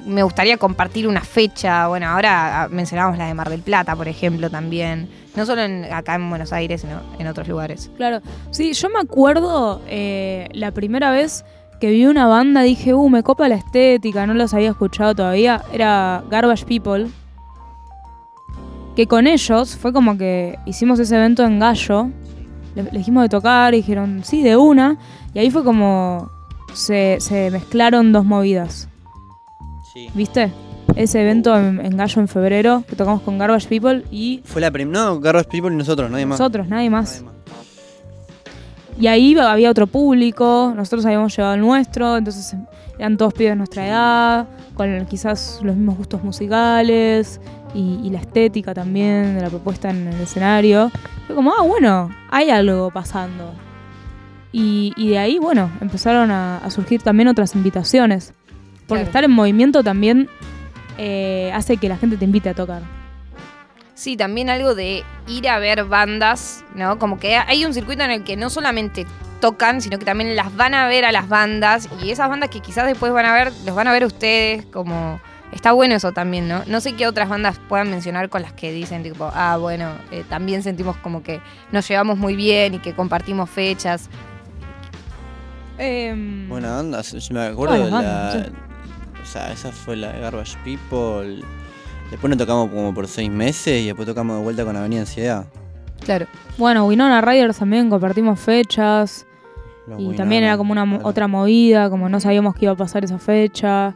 [SPEAKER 1] me gustaría compartir una fecha. Bueno, ahora ah, mencionamos la de Mar del Plata, por ejemplo, también. No solo acá en Buenos Aires, sino en otros lugares.
[SPEAKER 2] Claro. Sí, yo me acuerdo eh, la primera vez que vi una banda, dije, uh, me copa la estética, no los había escuchado todavía. Era Garbage People. Que con ellos fue como que hicimos ese evento en Gallo. Le, le dijimos de tocar y dijeron, sí, de una. Y ahí fue como se, se mezclaron dos movidas.
[SPEAKER 3] Sí.
[SPEAKER 2] ¿Viste? Ese evento en, en Gallo en febrero, que tocamos con Garbage People y
[SPEAKER 3] Fue la primera. No, Garbage People y nosotros, nadie más.
[SPEAKER 2] nosotros, nadie más.
[SPEAKER 3] Nadie más.
[SPEAKER 2] Y ahí había otro público, nosotros habíamos llevado el nuestro, entonces eran todos pibes de nuestra edad, con quizás los mismos gustos musicales y, y la estética también de la propuesta en el escenario. Fue como, ah, bueno, hay algo pasando. Y, y de ahí, bueno, empezaron a, a surgir también otras invitaciones. Porque
[SPEAKER 1] Claro.
[SPEAKER 2] estar en movimiento también eh, hace que la gente te invite a tocar.
[SPEAKER 1] Sí, también algo de ir a ver bandas, ¿no? Como que hay un circuito en el que no solamente tocan, sino que también las van a ver a las bandas y esas bandas que quizás después van a ver, los van a ver ustedes, como está bueno eso también, ¿no? No sé qué otras bandas puedan mencionar con las que dicen tipo, ah, bueno, eh, también sentimos como que nos llevamos muy bien y que compartimos fechas.
[SPEAKER 2] Em,
[SPEAKER 3] Buena onda, yo me acuerdo de la. O sea, esa fue la de Garbage People. Después nos tocamos como por seis meses y después tocamos de vuelta con Avenida Ansiedad.
[SPEAKER 1] Claro.
[SPEAKER 2] Bueno, Winona Riders también compartimos fechas.
[SPEAKER 3] Los
[SPEAKER 2] Y
[SPEAKER 3] Winona,
[SPEAKER 2] también era como una
[SPEAKER 3] claro.
[SPEAKER 2] otra movida, como no sabíamos que iba a pasar esa fecha.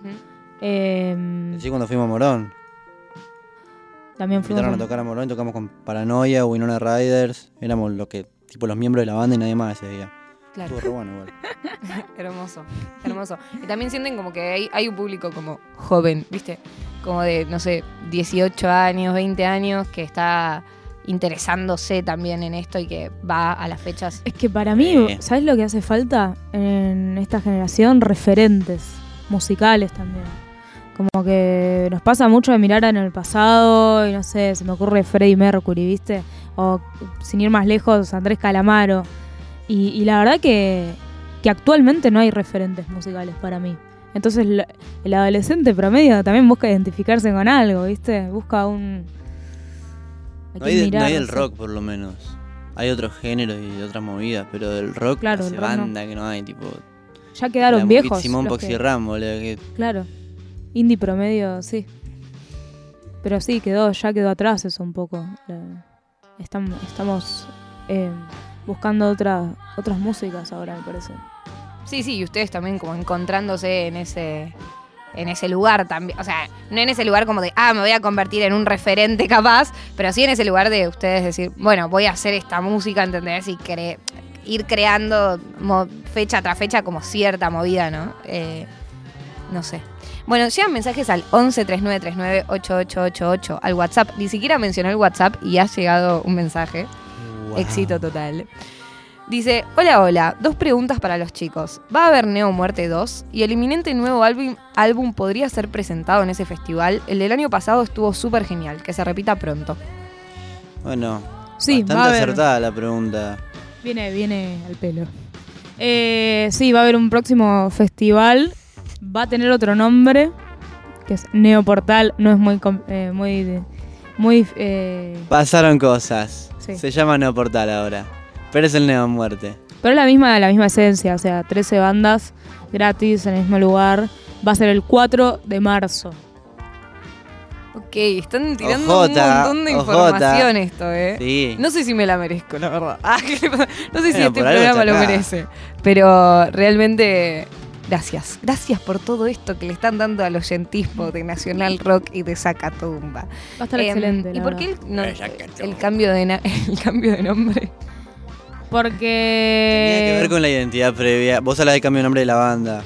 [SPEAKER 2] Eh,
[SPEAKER 3] Sí, cuando fuimos a Morón.
[SPEAKER 2] también fuimos
[SPEAKER 3] Invitaron a tocar a Morón y tocamos con Paranoia, Winona Riders. Éramos lo que, tipo los miembros de la banda y nadie más ese día.
[SPEAKER 1] Claro.
[SPEAKER 3] Estuvo re bueno igual.
[SPEAKER 1] Hermoso, hermoso. Y también sienten como que hay, hay un público como joven, ¿viste? Como de, no sé, 18 años, 20 años, que está interesándose también en esto y que va a las fechas.
[SPEAKER 2] Es que para mí. ¿sabes lo que hace falta en esta generación? Referentes musicales también. Como que nos pasa mucho de mirar en el pasado y no sé, se me ocurre Freddie Mercury, ¿viste? O sin ir más lejos, Andrés Calamaro. Y, y la verdad que, que actualmente no hay referentes musicales para mí. Entonces la- el adolescente promedio también busca identificarse con algo, ¿viste? Busca un...
[SPEAKER 3] No hay,
[SPEAKER 2] mirar,
[SPEAKER 3] no hay
[SPEAKER 2] no
[SPEAKER 3] el
[SPEAKER 2] sé.
[SPEAKER 3] rock, por lo menos. Hay otros géneros y otras movidas, pero del rock
[SPEAKER 2] Claro,
[SPEAKER 3] hace
[SPEAKER 2] el rock no.
[SPEAKER 3] banda que no hay, tipo...
[SPEAKER 2] Ya quedaron viejos.
[SPEAKER 3] Simón Poxy
[SPEAKER 2] que-
[SPEAKER 3] Ram, boludo, que
[SPEAKER 2] Claro. Indie promedio, sí. Pero sí, quedó, ya quedó atrás eso un poco. Estamos eh, buscando otra, otras músicas ahora, me parece.
[SPEAKER 1] Sí, sí, y ustedes también como encontrándose en ese en ese lugar también, o sea, no en ese lugar como de, ah, me voy a convertir en un referente capaz, pero sí en ese lugar de ustedes decir, bueno, voy a hacer esta música, ¿entendés? Y cre- ir creando fecha tras fecha como cierta movida, ¿no? Eh, no sé. Bueno, llegan mensajes al 11 3939 8888 al WhatsApp. Ni siquiera mencionó el WhatsApp y ha llegado un mensaje.
[SPEAKER 3] Wow.
[SPEAKER 1] Éxito total. Dice, hola, hola, dos preguntas para los chicos. ¿Va a haber Neo Muerte 2? ¿Y el inminente nuevo álbum, álbum podría ser presentado en ese festival? El del año pasado estuvo súper genial, que se repita pronto.
[SPEAKER 3] Bueno,
[SPEAKER 2] Sí,
[SPEAKER 3] bastante
[SPEAKER 2] va a haber.
[SPEAKER 3] acertada la pregunta.
[SPEAKER 2] Viene, viene al pelo. Eh, sí, va a haber un próximo festival. Va a tener otro nombre, que es Neoportal. No es muy, eh, muy, muy. eh,
[SPEAKER 3] Pasaron cosas.
[SPEAKER 2] Sí.
[SPEAKER 3] Se llama Neoportal ahora. Pero es el Neo Muerte.
[SPEAKER 2] pero es la misma, la misma esencia, o sea, 13 bandas gratis en el mismo lugar. Va a ser el 4 de marzo.
[SPEAKER 1] Ok, están tirando
[SPEAKER 3] Ojota,
[SPEAKER 1] un montón de
[SPEAKER 3] ojota.
[SPEAKER 1] información esto, ¿eh?
[SPEAKER 3] Sí.
[SPEAKER 1] No sé si me la merezco, la verdad. Ah, no sé si
[SPEAKER 3] Bueno,
[SPEAKER 1] este programa lo
[SPEAKER 3] acá.
[SPEAKER 1] merece. Pero realmente, gracias. Gracias por todo esto que le están dando al oyentismo de Nacional Rock y de Zacatumba.
[SPEAKER 2] Va a estar
[SPEAKER 1] Em,
[SPEAKER 2] excelente.
[SPEAKER 1] ¿Y por qué el, no-
[SPEAKER 3] Eh,
[SPEAKER 1] el cambio de na- el cambio de nombre?
[SPEAKER 2] Porque.
[SPEAKER 3] Tenía que ver con la identidad previa. Vos hablas de cambio de nombre de la banda.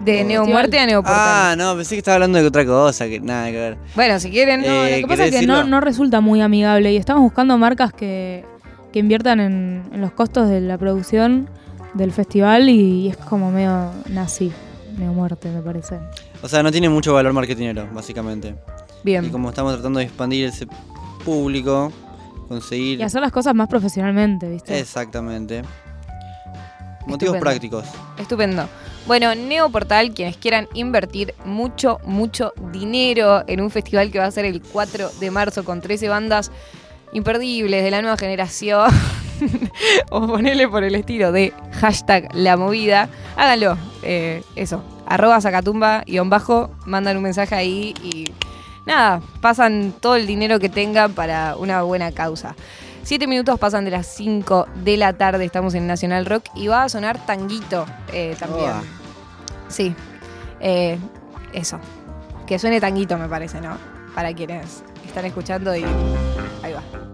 [SPEAKER 1] De
[SPEAKER 2] Oh,
[SPEAKER 1] Neo
[SPEAKER 2] festival.
[SPEAKER 1] Muerte a Neo Portal.
[SPEAKER 3] Ah, no, pensé que estaba hablando de otra cosa, que nada que ver.
[SPEAKER 1] Bueno, si quieren.
[SPEAKER 2] No,
[SPEAKER 3] Eh,
[SPEAKER 2] lo que pasa es
[SPEAKER 3] ¿querés
[SPEAKER 2] que no, no resulta muy amigable y estamos buscando marcas que, que inviertan en, en los costos de la producción del festival y, es como medio nazi, medio muerte, me parece.
[SPEAKER 3] O sea, no tiene mucho valor marketinero, básicamente. Y
[SPEAKER 1] Bien.
[SPEAKER 3] como estamos tratando de expandir ese público, conseguir.
[SPEAKER 2] Y hacer las cosas más profesionalmente, ¿viste?
[SPEAKER 3] Exactamente. Motivos
[SPEAKER 1] Estupendo.
[SPEAKER 3] prácticos.
[SPEAKER 1] Estupendo. Bueno, Neo Portal, quienes quieran invertir mucho, mucho dinero en un festival que va a ser el 4 de marzo con 13 bandas imperdibles de la nueva generación, o ponele por el estilo de hashtag la movida, háganlo. Eh, eso, arroba sacatumba y bajo, mandan un mensaje ahí y nada, pasan todo el dinero que tengan para una buena causa. Siete minutos pasan de las 5 de la tarde, estamos en Nacional Rock y va a sonar tanguito eh, también. Sí, Eh, eso. Que suene tanguito me parece, ¿no? Para quienes están escuchando y ahí va.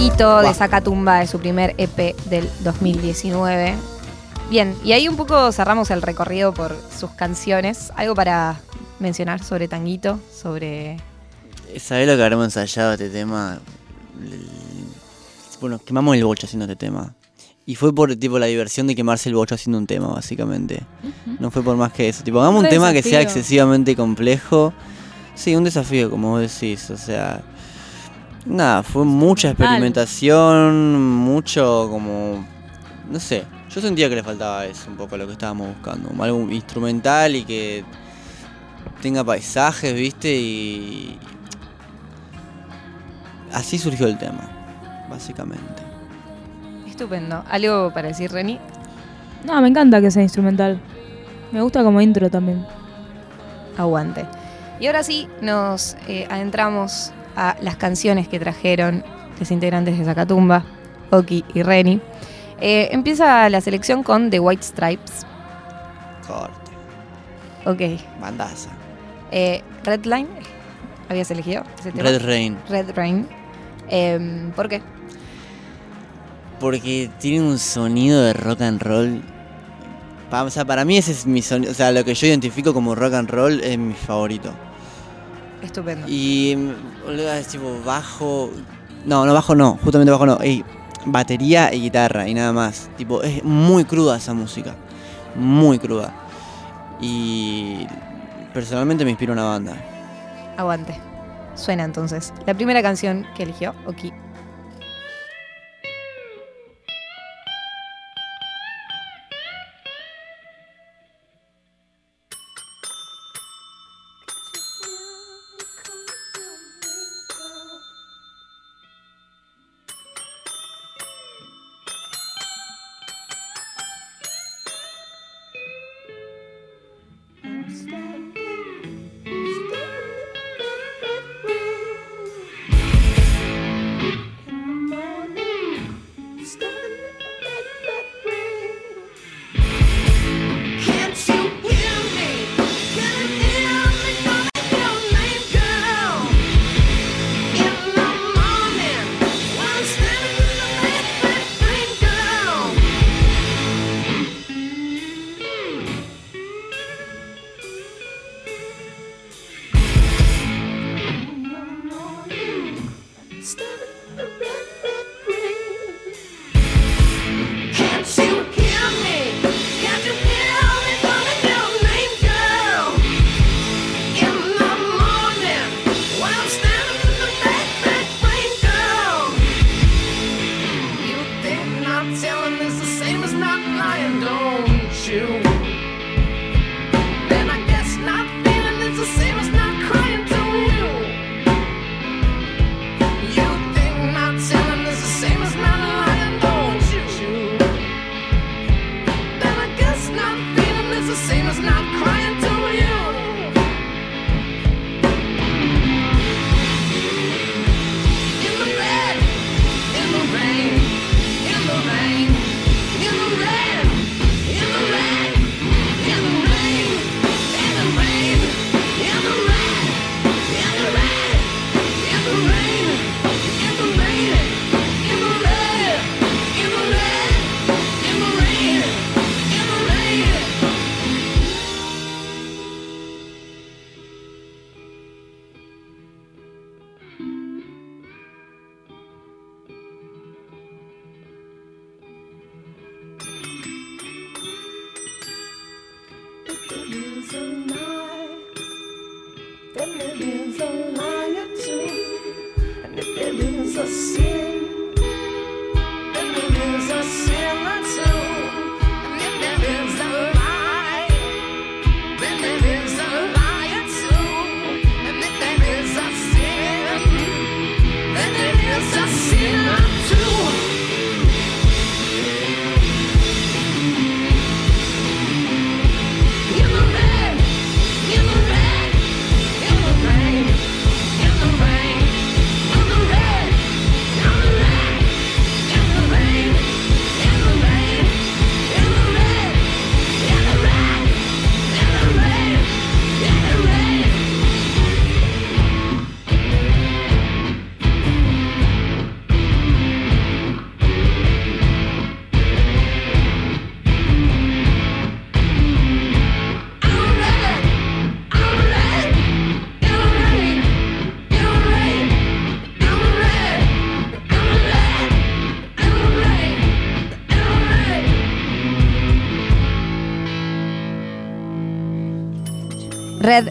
[SPEAKER 1] Tanguito de
[SPEAKER 3] Buah.
[SPEAKER 1] Sacatumba es su primer EP del 2019. Bien, y ahí un poco cerramos el recorrido por sus canciones. ¿Algo para mencionar sobre Tanguito? Sobre.
[SPEAKER 3] ¿Sabés lo que habremos ensayado este tema? Bueno, quemamos el bocho haciendo este tema. Y fue por tipo la diversión de quemarse el bocho haciendo un tema, básicamente. No fue por más que eso. Tipo, hagamos un
[SPEAKER 2] Un
[SPEAKER 3] tema que sea excesivamente complejo. Sí, un desafío, como vos decís. O sea. Nada, fue mucha experimentación, mucho como. No sé. Yo sentía que le faltaba eso, un poco lo que estábamos buscando. Algo instrumental y que tenga paisajes, viste, y. Así surgió el tema, básicamente.
[SPEAKER 1] Estupendo. ¿Algo para decir, Reni?
[SPEAKER 2] No, me encanta que sea instrumental. Me gusta como intro también.
[SPEAKER 1] Aguante. Y ahora sí, nos eh, adentramos a las canciones que trajeron los integrantes de Zacatumba, Oki y Reni. Eh, empieza la selección con The White Stripes.
[SPEAKER 3] Corte,
[SPEAKER 1] Ok.
[SPEAKER 3] bandaza.
[SPEAKER 1] Eh, Redline, ¿habías elegido ese tema?
[SPEAKER 3] Red Rain.
[SPEAKER 1] Red Rain. Em, ¿Por qué?
[SPEAKER 3] Porque tiene un sonido de rock and roll. O sea, para mí ese es mi sonido. O sea, lo que yo identifico como rock and roll es mi favorito.
[SPEAKER 1] Estupendo.
[SPEAKER 3] Y. mm, boludo, es tipo bajo. No, no, bajo no. Justamente bajo no. Ey, batería y guitarra y nada más. Tipo, es muy cruda esa música. Muy cruda. Y. Personalmente me inspira una banda.
[SPEAKER 1] Aguante. Suena entonces. La primera canción que eligió, Oki.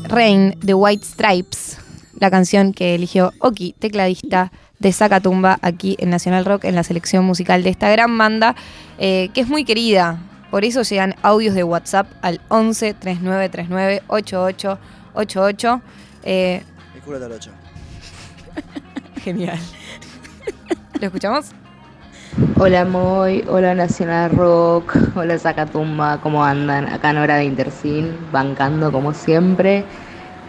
[SPEAKER 1] Rain de White Stripes, la canción que eligió Oki, tecladista de Zacatumba, aquí en Nacional Rock, en la selección musical de esta gran banda, eh, que es muy querida. Por eso llegan audios de WhatsApp al 11 3939 8888. Eh,
[SPEAKER 3] El culo del 8.
[SPEAKER 1] genial. ¿Lo escuchamos?
[SPEAKER 7] Hola Moy, hola Nacional Rock, hola Zacatumba, ¿cómo andan? Acá en hora de Intersin, bancando como siempre.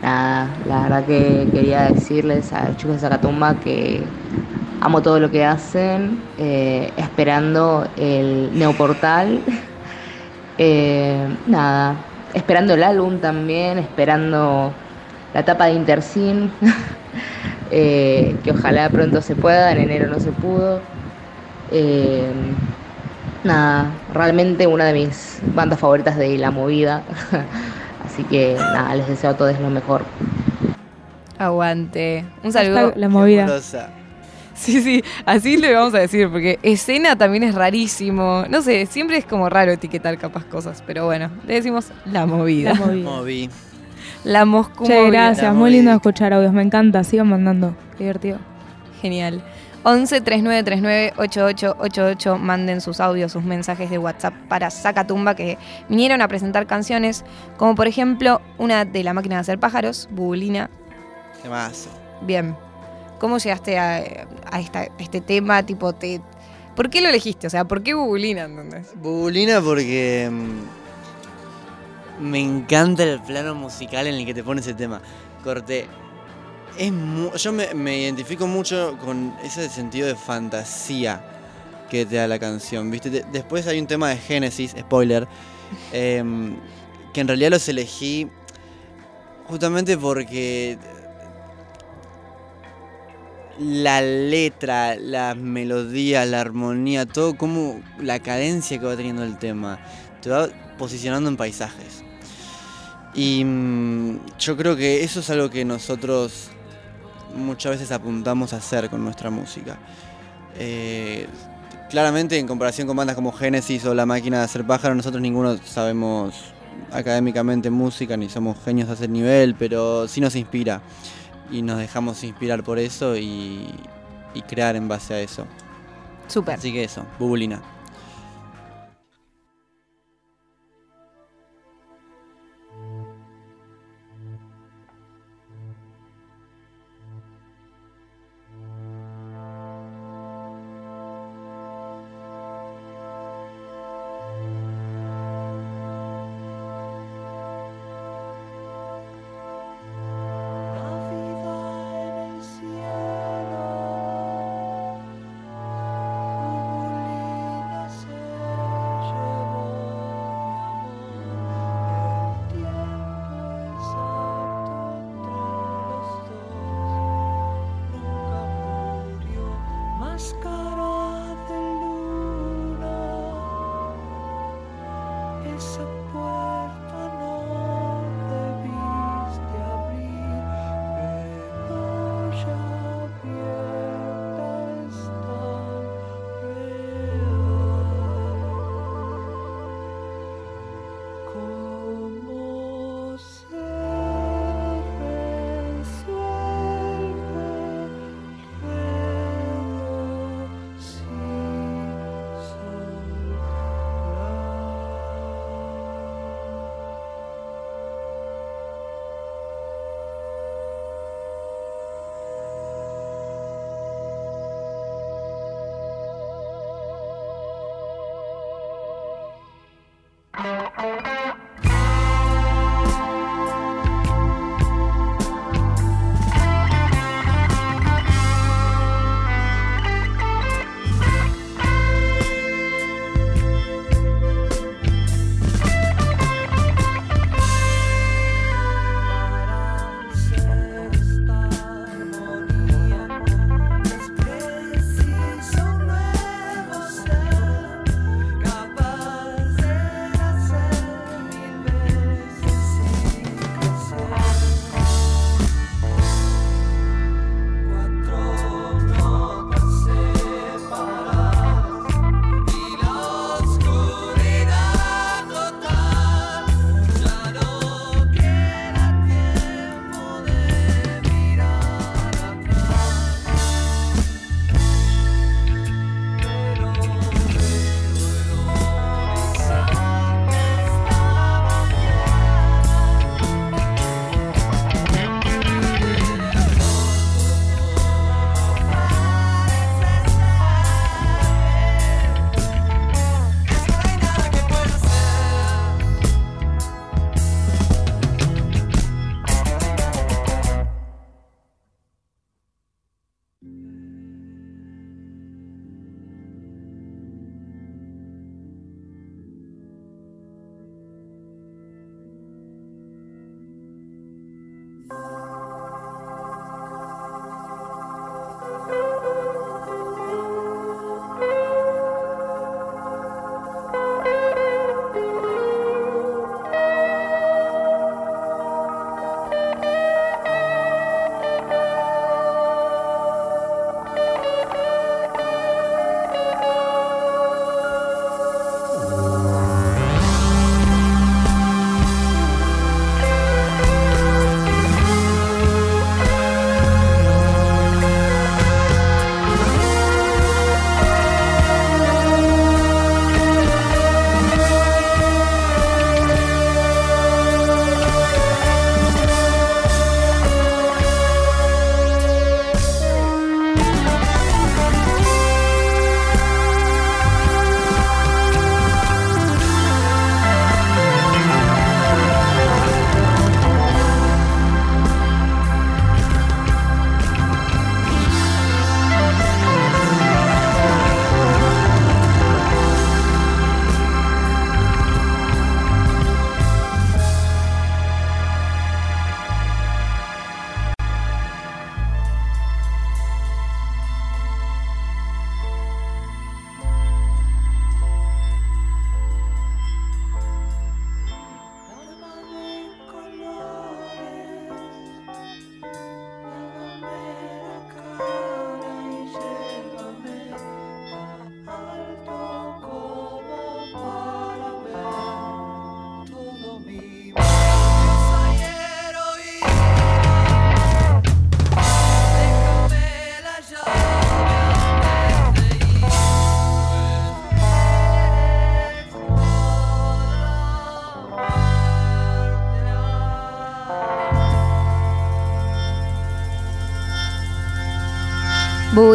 [SPEAKER 7] Nada, la verdad que quería decirles a los chicos de Zacatumba que amo todo lo que hacen, eh, esperando el neoportal. Eh, nada, esperando el álbum también, esperando la etapa de Intersin, eh, que ojalá pronto se pueda, en enero no se pudo. Eh, nada, realmente una de mis bandas favoritas de la movida. Así que nada, les deseo a todos lo mejor.
[SPEAKER 1] Aguante. Un saludo.
[SPEAKER 2] Hashtag la movida.
[SPEAKER 1] Sí, sí, así le vamos a decir, porque escena también es rarísimo. No sé, siempre es como raro etiquetar capaz cosas, pero bueno, le decimos la movida.
[SPEAKER 2] La movida.
[SPEAKER 3] Moví.
[SPEAKER 1] La Moscú
[SPEAKER 2] Che, gracias,
[SPEAKER 3] La
[SPEAKER 2] muy lindo escuchar audios, me encanta, sigan mandando, qué divertido.
[SPEAKER 1] Genial. 11 3939 8888 manden sus audios, sus mensajes de WhatsApp para Zacatumba que vinieron a presentar canciones, como por ejemplo una de La máquina de hacer pájaros, Bubulina.
[SPEAKER 3] ¿Qué más?
[SPEAKER 1] Bien. ¿Cómo llegaste a, a esta- a este tema? Tipo, te, ¿Por qué lo elegiste? O sea, ¿por qué Bubulina? ¿entendés?
[SPEAKER 3] Bubulina porque mm, me encanta el plano musical en el que te pone ese tema. Corte. Es mu- yo me, me identifico mucho con ese sentido de fantasía que te da la canción. ¿viste? De- después hay un tema de Génesis, spoiler, em, que en realidad los elegí justamente porque la letra, las melodías, la armonía, todo como la cadencia que va teniendo el tema, te va posicionando en paisajes. Y mm, yo creo que eso es algo que nosotros muchas veces apuntamos a hacer con nuestra música. Eh, claramente en comparación con bandas como Genesis o La Máquina de Hacer Pájaro, nosotros ninguno sabemos académicamente música ni somos genios a ese nivel, pero sí nos inspira y nos dejamos inspirar por eso y, y crear en base a eso.
[SPEAKER 1] Súper.
[SPEAKER 3] Así que eso, Bubulina.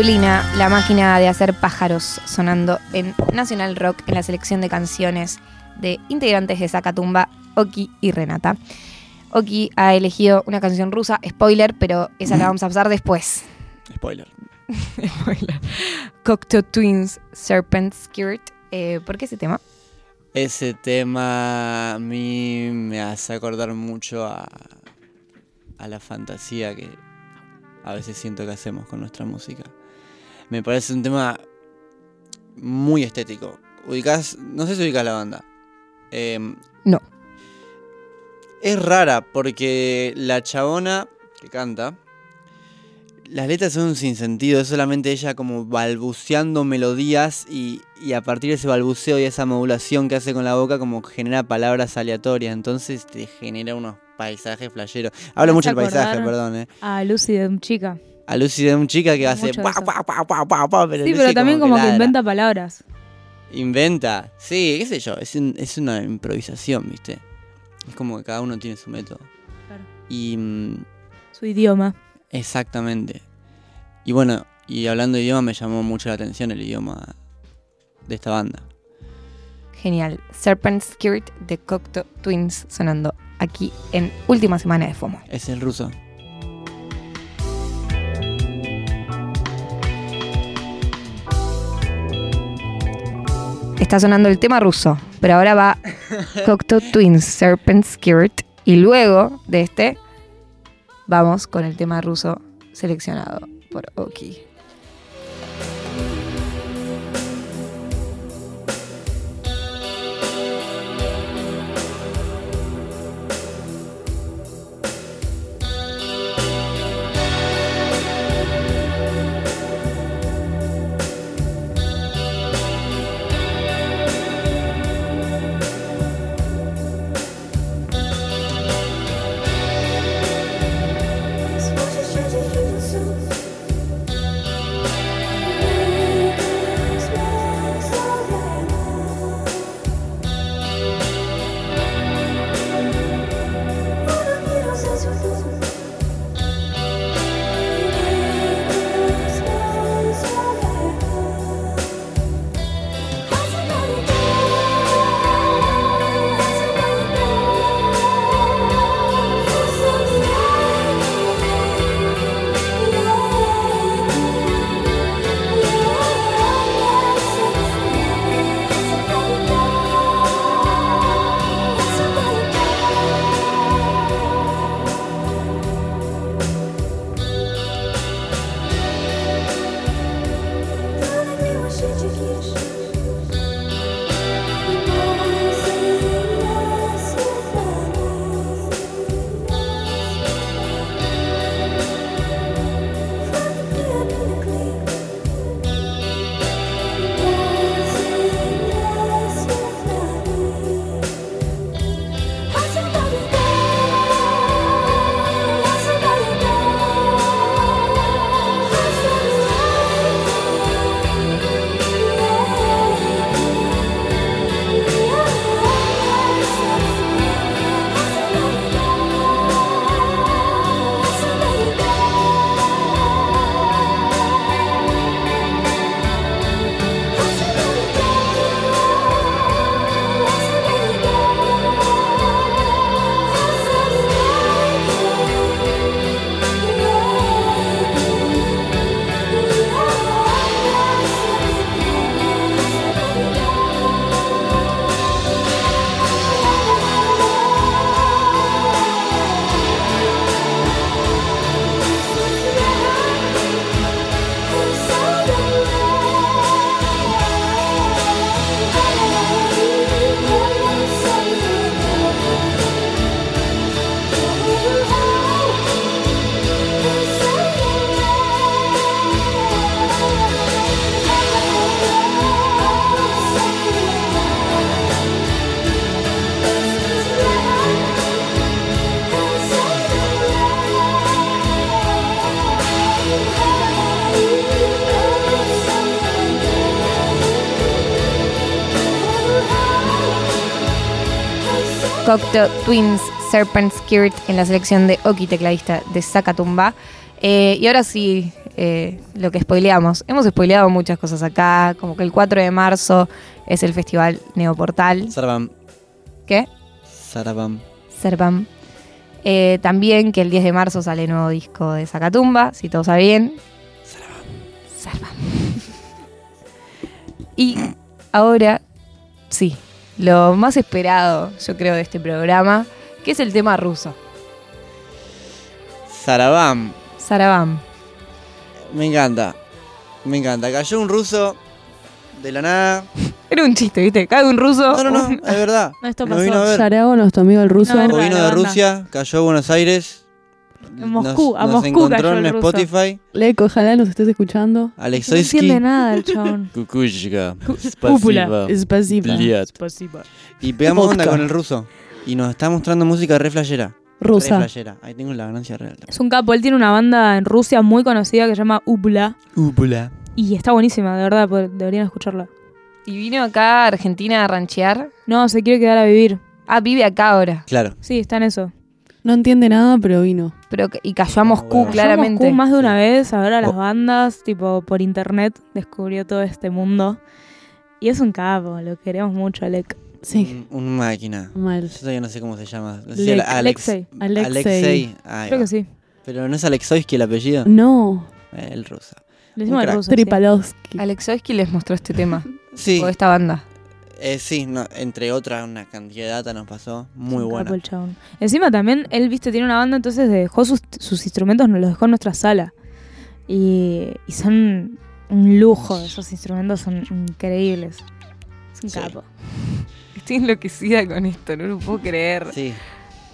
[SPEAKER 1] Paulina, la máquina de hacer pájaros, sonando en Nacional Rock en la selección de canciones de integrantes de Zacatumba, Oki y Renata. Oki ha elegido una canción rusa, spoiler, pero esa la vamos a pasar después.
[SPEAKER 3] Spoiler.
[SPEAKER 1] spoiler. Cocteau Twins, Serpent Skirt. Eh, ¿Por qué ese tema?
[SPEAKER 3] Ese tema a mí me hace acordar mucho a, a la fantasía que a veces siento que hacemos con nuestra música. Me parece un tema muy estético. Ubicás, no sé si ubicás la banda. Em,
[SPEAKER 1] No.
[SPEAKER 3] Es rara porque la chabona que canta, las letras son un sinsentido, es solamente ella como balbuceando melodías y, y a partir de ese balbuceo y esa modulación que hace con la boca como genera palabras aleatorias, entonces te genera unos paisajes flasheros. Hablo mucho del paisaje, perdón, eh.
[SPEAKER 2] A Lucy de un chica.
[SPEAKER 3] A Lucy de un chica que hace pa, pa, pa, pa, pa, pa, pero
[SPEAKER 2] Sí,
[SPEAKER 3] Lucy
[SPEAKER 2] pero también como que, inventa palabras.
[SPEAKER 3] Inventa, sí, qué sé yo, es, un- es una improvisación, ¿viste? Es como que cada uno tiene su método.
[SPEAKER 2] Claro.
[SPEAKER 3] Y mm,
[SPEAKER 2] Su idioma.
[SPEAKER 3] exactamente. Y bueno, y hablando de idioma me llamó mucho la atención el idioma de esta banda.
[SPEAKER 1] Genial. Serpent Skirt de Cocteau Twins sonando aquí en última semana de FOMO.
[SPEAKER 3] Es el ruso.
[SPEAKER 1] Está sonando el tema ruso, pero ahora va Cocteau Twins, Serpent Skirt. Y luego de este, vamos con el tema ruso seleccionado por Oki. Cocteau Twins Serpent Skirt en la selección de Oki, tecladista de Zacatumba. Eh, y ahora sí, eh, lo que spoileamos. Hemos spoileado muchas cosas acá, como que el 4 de marzo es el festival Neoportal.
[SPEAKER 3] Sarabam.
[SPEAKER 1] ¿Qué?
[SPEAKER 3] Sarabam.
[SPEAKER 1] Serpam. Eh, también que el 10 de marzo sale el nuevo disco de Zacatumba, si todo sabe bien. Serpam. Y ahora, sí, lo más esperado, yo creo, de este programa, que es el tema ruso.
[SPEAKER 3] Sarabam.
[SPEAKER 1] Sarabam.
[SPEAKER 3] Me encanta. Me encanta. Cayó un ruso de la nada.
[SPEAKER 1] Era un chiste, ¿viste? Cae un ruso.
[SPEAKER 3] No, no, no, es verdad.
[SPEAKER 2] No, esto
[SPEAKER 3] Nos
[SPEAKER 2] pasó.
[SPEAKER 3] vino a ver.
[SPEAKER 4] Nuestro amigo el ruso.
[SPEAKER 2] No,
[SPEAKER 3] vino de. Rusia, cayó a Buenos Aires.
[SPEAKER 2] Moscú,
[SPEAKER 3] nos,
[SPEAKER 2] a
[SPEAKER 3] nos
[SPEAKER 2] Moscú
[SPEAKER 3] encontró
[SPEAKER 2] cayó
[SPEAKER 3] en
[SPEAKER 2] el.
[SPEAKER 3] Spotify.
[SPEAKER 4] Leco, ojalá nos estés escuchando.
[SPEAKER 2] No
[SPEAKER 3] Alexoisky.
[SPEAKER 2] entiende nada el chabón.
[SPEAKER 3] Kukushka. Y pegamos onda con el ruso. Y nos está mostrando música re flashera. Re
[SPEAKER 4] Rusa.
[SPEAKER 3] flashera. Ahí tengo la ganancia real.
[SPEAKER 2] Es un capo, él tiene una banda en Rusia muy conocida que se llama Ubla.
[SPEAKER 3] Úpula.
[SPEAKER 2] Y está buenísima, de verdad, pod- deberían escucharla.
[SPEAKER 1] Y vino acá a Argentina a ranchear.
[SPEAKER 2] No, se quiere quedar a vivir.
[SPEAKER 1] Ah, vive acá ahora.
[SPEAKER 3] Claro.
[SPEAKER 2] Sí, está en eso.
[SPEAKER 4] No entiende nada, pero vino.
[SPEAKER 1] Pero, que- y cayó a Moscú,
[SPEAKER 3] bueno.
[SPEAKER 1] claramente.
[SPEAKER 2] Yo a Moscú más de una vez a ver a las
[SPEAKER 3] Oh.
[SPEAKER 2] bandas, tipo por internet, descubrió todo este mundo. Y es un capo, lo queremos mucho, Alec.
[SPEAKER 4] Sí,
[SPEAKER 3] Un, un máquina.
[SPEAKER 4] mal.
[SPEAKER 3] Yo todavía no sé cómo se llama. No sé si
[SPEAKER 4] Le-
[SPEAKER 3] Alex-
[SPEAKER 2] Alexei.
[SPEAKER 4] Alexei.
[SPEAKER 3] Alexei.
[SPEAKER 2] Creo
[SPEAKER 3] va.
[SPEAKER 2] que sí.
[SPEAKER 3] Pero no es Alexoisky el apellido.
[SPEAKER 4] No,
[SPEAKER 3] Eh, El ruso.
[SPEAKER 2] Le decimos el ruso. sí.
[SPEAKER 4] Tripalowski.
[SPEAKER 1] Alexoisky les mostró este tema.
[SPEAKER 3] Sí.
[SPEAKER 1] O esta banda.
[SPEAKER 3] Eh, sí, no, entre otras, una cantidad de data nos pasó. Muy
[SPEAKER 2] un
[SPEAKER 3] buena.
[SPEAKER 2] capo. Encima también, él, viste, tiene una banda, entonces dejó sus, sus instrumentos, nos los dejó en nuestra sala. Y, y son un lujo, esos instrumentos son increíbles. Es un
[SPEAKER 3] Sí.
[SPEAKER 2] capo.
[SPEAKER 1] Estoy enloquecida con esto, no lo puedo creer.
[SPEAKER 3] Sí,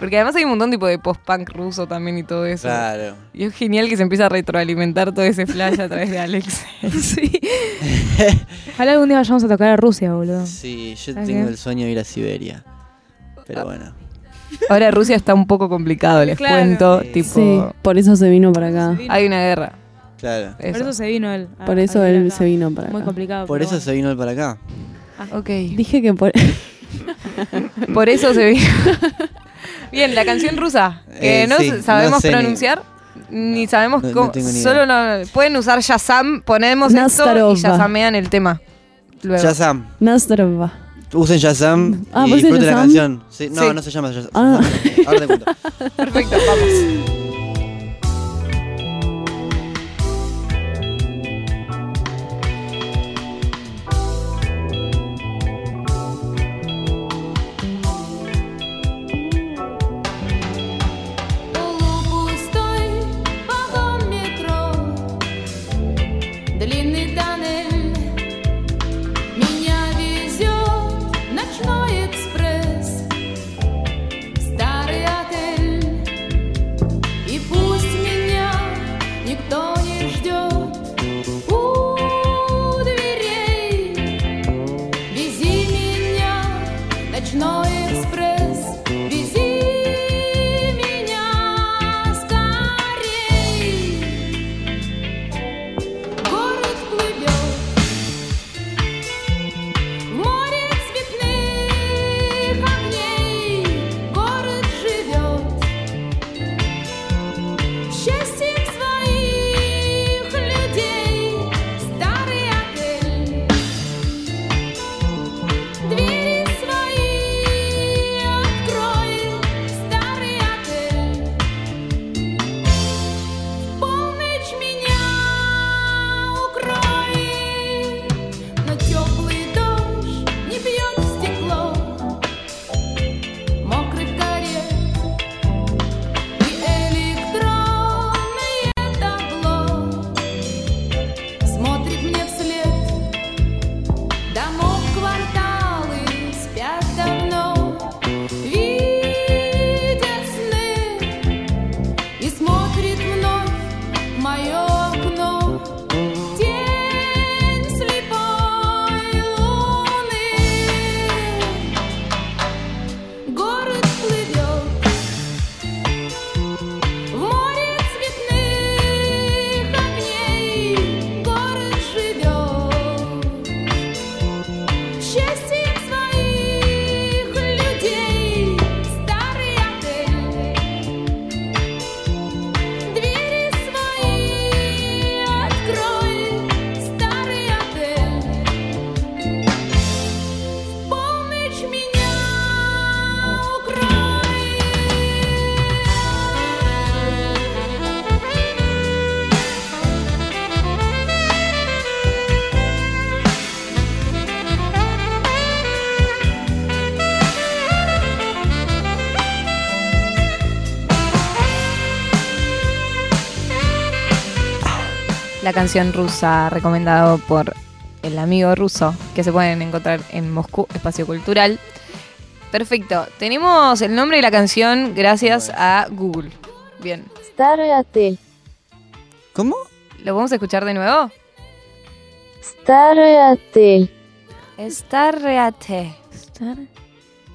[SPEAKER 1] Porque además hay un montón tipo de post-punk ruso también y todo eso.
[SPEAKER 3] claro.
[SPEAKER 1] Y es genial que se empieza a retroalimentar todo ese flash a través de Alex.
[SPEAKER 2] sí. Ojalá algún día vayamos a tocar a Rusia, boludo.
[SPEAKER 3] Sí, yo
[SPEAKER 2] ¿Está
[SPEAKER 3] tengo el sueño de ir a Siberia. Pero bueno.
[SPEAKER 1] Ahora Rusia está un poco complicado, les
[SPEAKER 2] Claro.
[SPEAKER 1] cuento.
[SPEAKER 3] Sí.
[SPEAKER 1] Tipo,
[SPEAKER 4] Sí, por eso se vino para acá.
[SPEAKER 1] hay una guerra.
[SPEAKER 3] Claro.
[SPEAKER 1] Eso.
[SPEAKER 2] Por eso se vino él. a-
[SPEAKER 4] Por eso él
[SPEAKER 2] acá.
[SPEAKER 4] se vino para
[SPEAKER 2] Muy
[SPEAKER 4] acá.
[SPEAKER 2] complicado.
[SPEAKER 3] Por eso se vino él para acá.
[SPEAKER 1] Ok.
[SPEAKER 4] Dije que por...
[SPEAKER 1] Por eso se vino. Bien, la canción rusa. Que
[SPEAKER 3] Eh,
[SPEAKER 1] no
[SPEAKER 3] sí,
[SPEAKER 1] sabemos
[SPEAKER 3] no sé ni-
[SPEAKER 1] pronunciar. Ni, sabemos
[SPEAKER 3] no-
[SPEAKER 1] cómo. solo no, pueden usar Yazam, ponemos esto
[SPEAKER 4] Nastarova.
[SPEAKER 1] y Yazamean el tema. Luego.
[SPEAKER 3] Shazam.
[SPEAKER 4] Nazarova.
[SPEAKER 3] Usen Shazam
[SPEAKER 4] Ah,
[SPEAKER 3] y
[SPEAKER 4] ¿vos decís
[SPEAKER 3] disfruten la canción. Sí, no,
[SPEAKER 1] Sí.
[SPEAKER 3] no se llama Shazam.
[SPEAKER 4] Ah.
[SPEAKER 3] Ahora te cuento.
[SPEAKER 1] Perfecto, vamos. la canción rusa recomendado por el amigo ruso que se pueden encontrar en Moscú Espacio Cultural. Perfecto, tenemos el nombre de la canción gracias a Google. Bien,
[SPEAKER 8] Старый отель.
[SPEAKER 3] ¿Cómo?
[SPEAKER 1] ¿lo vamos a escuchar de nuevo?
[SPEAKER 8] Старый отель.
[SPEAKER 1] Starreate.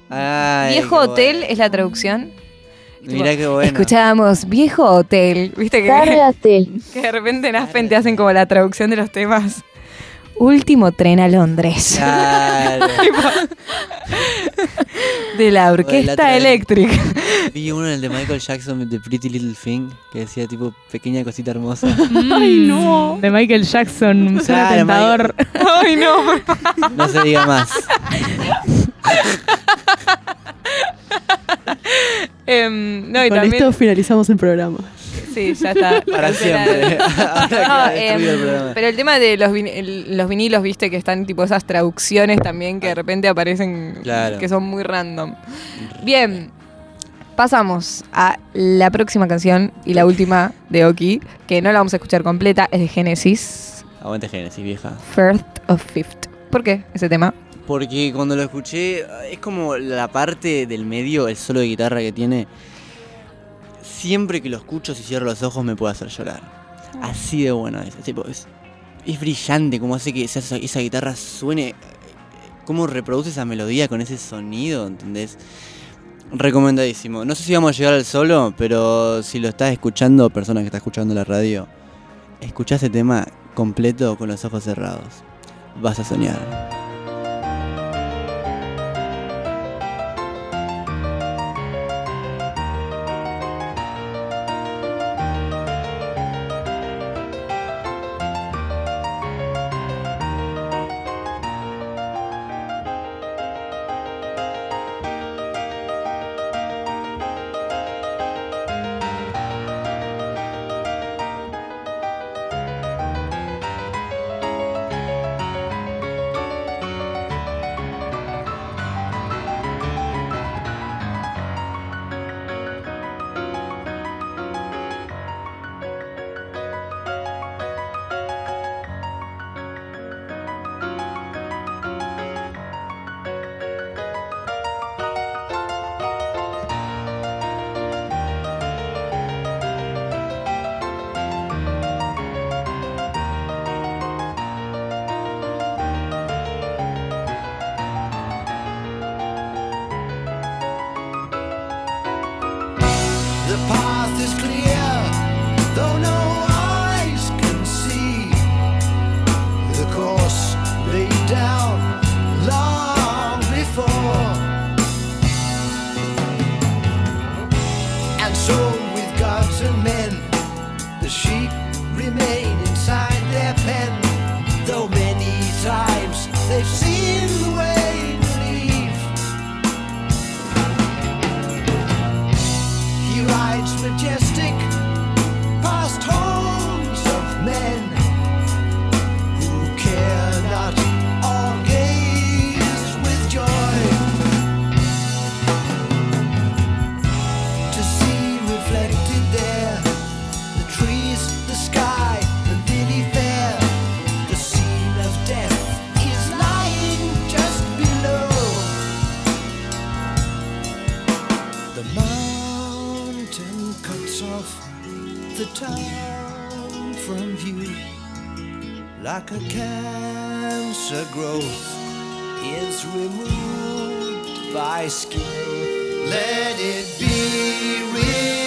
[SPEAKER 3] Ay,
[SPEAKER 1] Viejo
[SPEAKER 3] qué
[SPEAKER 1] hotel
[SPEAKER 3] bueno.
[SPEAKER 1] es la traducción.
[SPEAKER 3] Mira qué bueno.
[SPEAKER 1] Escuchábamos Viejo Hotel, ¿viste? Que, que de repente en Aspen te hacen como la traducción de los temas. Último tren a Londres.
[SPEAKER 3] Claro.
[SPEAKER 1] de la orquesta eléctrica.
[SPEAKER 3] Vi uno en el de Michael Jackson de Pretty Little Thing que decía tipo pequeña cosita hermosa. Mm.
[SPEAKER 2] Ay no. De Michael Jackson,
[SPEAKER 3] claro,
[SPEAKER 2] tentador.
[SPEAKER 1] Ay no.
[SPEAKER 3] No se diga más.
[SPEAKER 1] Em, no, y
[SPEAKER 4] Con
[SPEAKER 1] también.
[SPEAKER 4] esto finalizamos el programa.
[SPEAKER 1] Sí, ya está.
[SPEAKER 3] Para siempre. Ahora
[SPEAKER 1] No, em,
[SPEAKER 3] el programa.
[SPEAKER 1] pero el tema de los, vin- el- los vinilos, viste, que están tipo esas traducciones también que de repente aparecen
[SPEAKER 3] Claro.
[SPEAKER 1] que son muy random. Bien, pasamos a la próxima canción y la última de Oki, que no la vamos a escuchar completa, es de Genesis,
[SPEAKER 3] Aguante Genesis, vieja.
[SPEAKER 1] First of Fifth. ¿Por qué ese tema?
[SPEAKER 3] Porque cuando lo escuché, es como la parte del medio, el solo de guitarra que tiene. Siempre que lo escucho, si cierro los ojos, me puede hacer llorar. Así de bueno es. Es, es brillante, como hace que esa, esa guitarra suene. Cómo reproduce esa melodía con ese sonido, ¿entendés? Recomendadísimo. No sé si vamos a llegar al solo, pero si lo estás escuchando, persona que está escuchando la radio, escuchá ese tema completo con los ojos cerrados. Vas a soñar.
[SPEAKER 9] Cancer growth is removed by skill. Let it be revealed.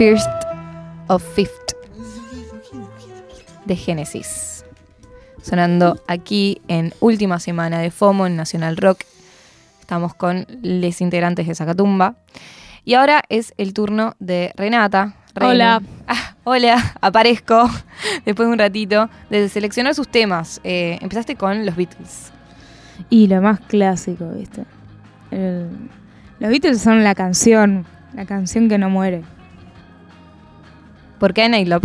[SPEAKER 1] First of Fifth de Genesis. Sonando aquí en última semana de FOMO en Nacional Rock. Estamos con los integrantes de Zacatumba. Y ahora es el turno de Renata.
[SPEAKER 2] Hola.
[SPEAKER 1] Ah, hola, aparezco después de un ratito de seleccionar sus temas. Eh, empezaste con los Beatles.
[SPEAKER 2] Y lo más clásico, ¿viste? El- los Beatles son la canción, la canción que no muere.
[SPEAKER 1] ¿Por qué I Love?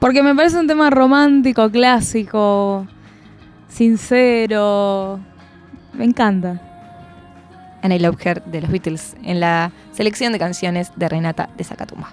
[SPEAKER 2] Porque me parece un tema romántico, clásico, sincero. Me encanta.
[SPEAKER 1] And I de los Beatles en la selección de canciones de Renata de Zacatumba.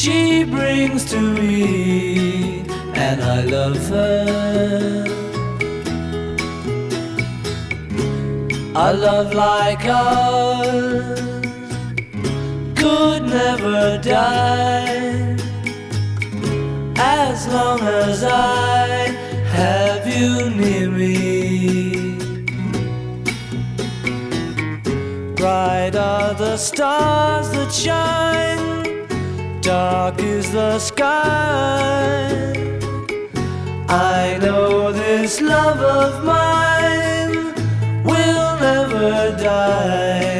[SPEAKER 9] she brings to me, and I love her. A love like ours could never die as long as I have you near me. Bright are the stars that shine, dark is the sky. I know this love of mine will never die,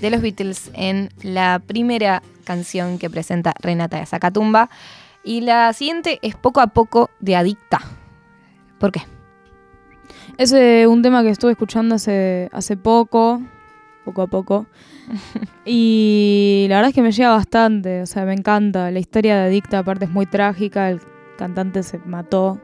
[SPEAKER 1] de los Beatles en la primera canción que presenta Renata de Zacatumba. Y la siguiente es Poco a Poco de Adicta. ¿Por qué?
[SPEAKER 2] Es eh, un tema que estuve escuchando hace, hace poco, poco a poco. y la verdad es que me llega bastante, o sea, me encanta. La historia de Adicta aparte es muy trágica, el cantante se mató.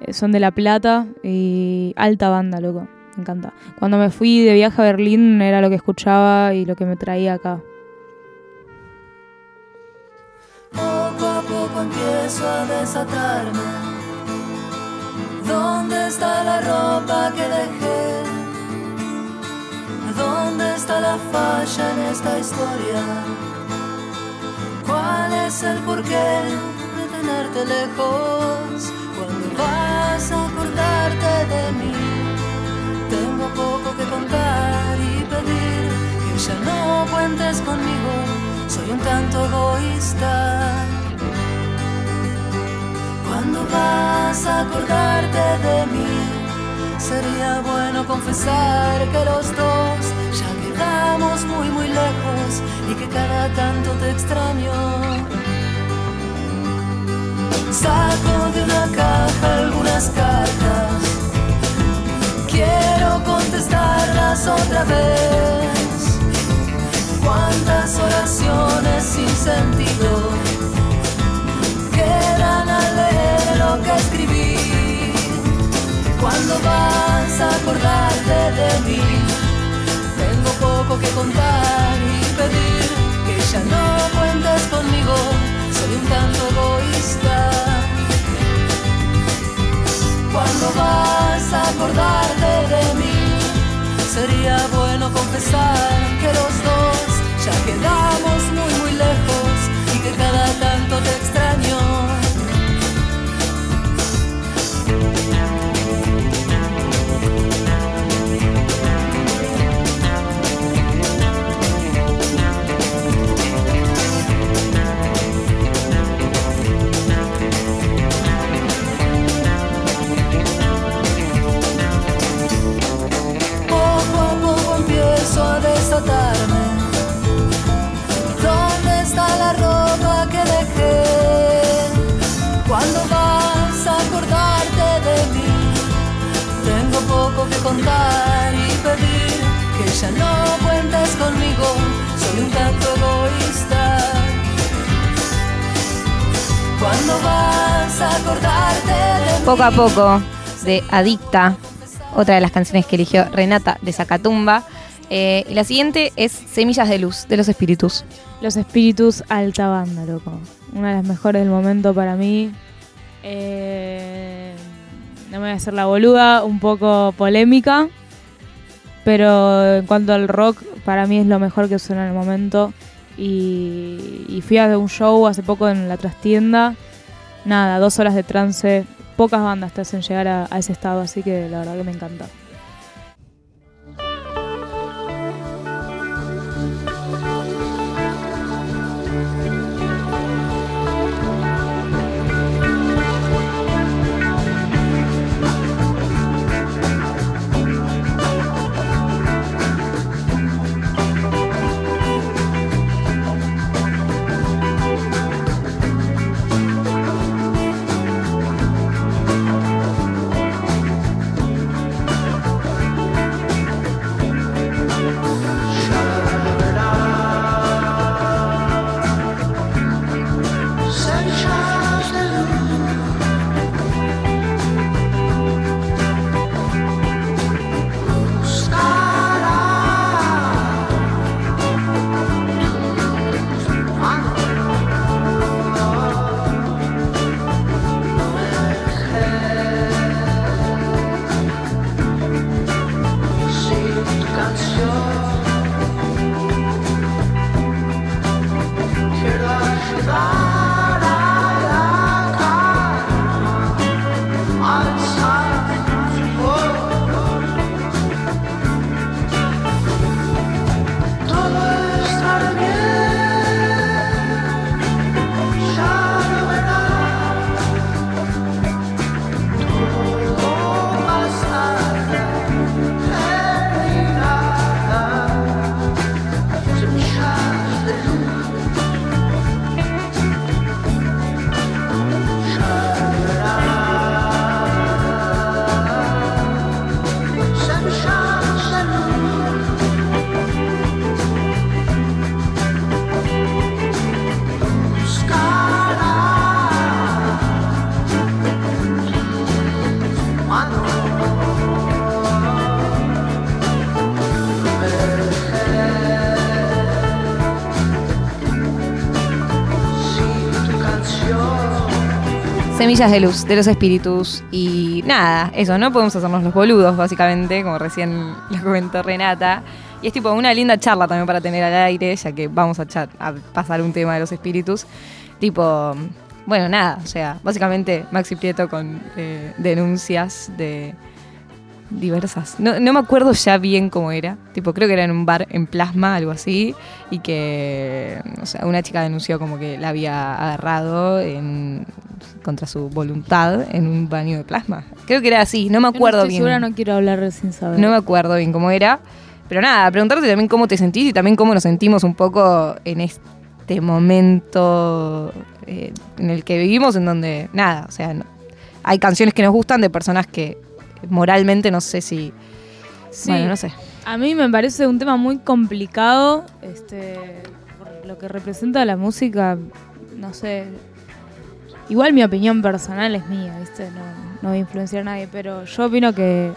[SPEAKER 2] Eh, son de La Plata y alta banda, loco. Me encanta. Cuando me fui de viaje a Berlín era lo que escuchaba y lo que me traía acá.
[SPEAKER 5] Poco a poco empiezo a desatarme. ¿Dónde está la ropa que dejé? ¿Dónde está la falla en esta historia? ¿Cuál es el porqué de tenerte lejos? Cuando vas a acordarte de mí, poco que contar y pedir que ya no cuentes conmigo. Soy un tanto egoísta. Cuando vas a acordarte de mí, sería bueno confesar que los dos ya quedamos muy muy lejos y que cada tanto te extraño. Saco de una caja algunas cartas, quiero contestarlas otra vez. Cuántas oraciones sin sentido quedan al leer lo que escribí. Cuando vas a acordarte de mí, tengo poco que contar y pedir que ya no cuentes conmigo. Soy un tanto egoísta. Cuando vas a acordarte de mí? Sería bueno confesar que los dos ya quedamos muy muy lejos y que cada tanto te extraño. Contar y pedir que ya no cuentes conmigo. Soy un tanto egoísta. ¿Cuándo vas a acordarte de?
[SPEAKER 1] Poco a poco, de Adicta, otra de las canciones que eligió Renata de Zacatumba. Eh, y la siguiente es Semillas de Luz, de los Espíritus.
[SPEAKER 2] Los Espíritus, alta banda, loco. Una de las mejores del momento para mí. Eh, no me voy a hacer la boluda, un poco polémica. Pero en cuanto al rock, para mí es lo mejor que suena en el momento. Y, fui a un show hace poco en la trastienda. Nada, dos horas de trance. Pocas bandas te hacen llegar a ese estado, así que la verdad que me encanta.
[SPEAKER 1] Semillas de luz, de los espíritus. Y nada, eso, no podemos hacernos los boludos, básicamente, como recién lo comentó Renata. Y es tipo una linda charla también para tener al aire, ya que vamos a, pasar un tema de los espíritus. Tipo, bueno, nada, o sea, básicamente Maxi Prieto con eh, denuncias de diversas. No, no me acuerdo ya bien cómo era. Tipo, creo que era en un bar en plasma, algo así. Y que, o sea, una chica denunció como que la había agarrado en, contra su voluntad en un baño de plasma. Creo que era así, no me
[SPEAKER 2] Yo no
[SPEAKER 1] acuerdo
[SPEAKER 2] estoy
[SPEAKER 1] bien.
[SPEAKER 2] segura, no quiero hablar sin saber.
[SPEAKER 1] No me acuerdo bien cómo era. Pero nada, preguntarte también cómo te sentís y también cómo nos sentimos un poco en este momento eh, en el que vivimos, en donde, nada, o sea, no- hay canciones que nos gustan de personas que moralmente no sé si.
[SPEAKER 2] Sí.
[SPEAKER 1] Bueno, no sé.
[SPEAKER 2] A mí me parece un tema muy complicado, este, por lo que representa la música, no sé. Igual mi opinión personal es mía, ¿viste? No, no voy a influenciar a nadie, pero yo opino que,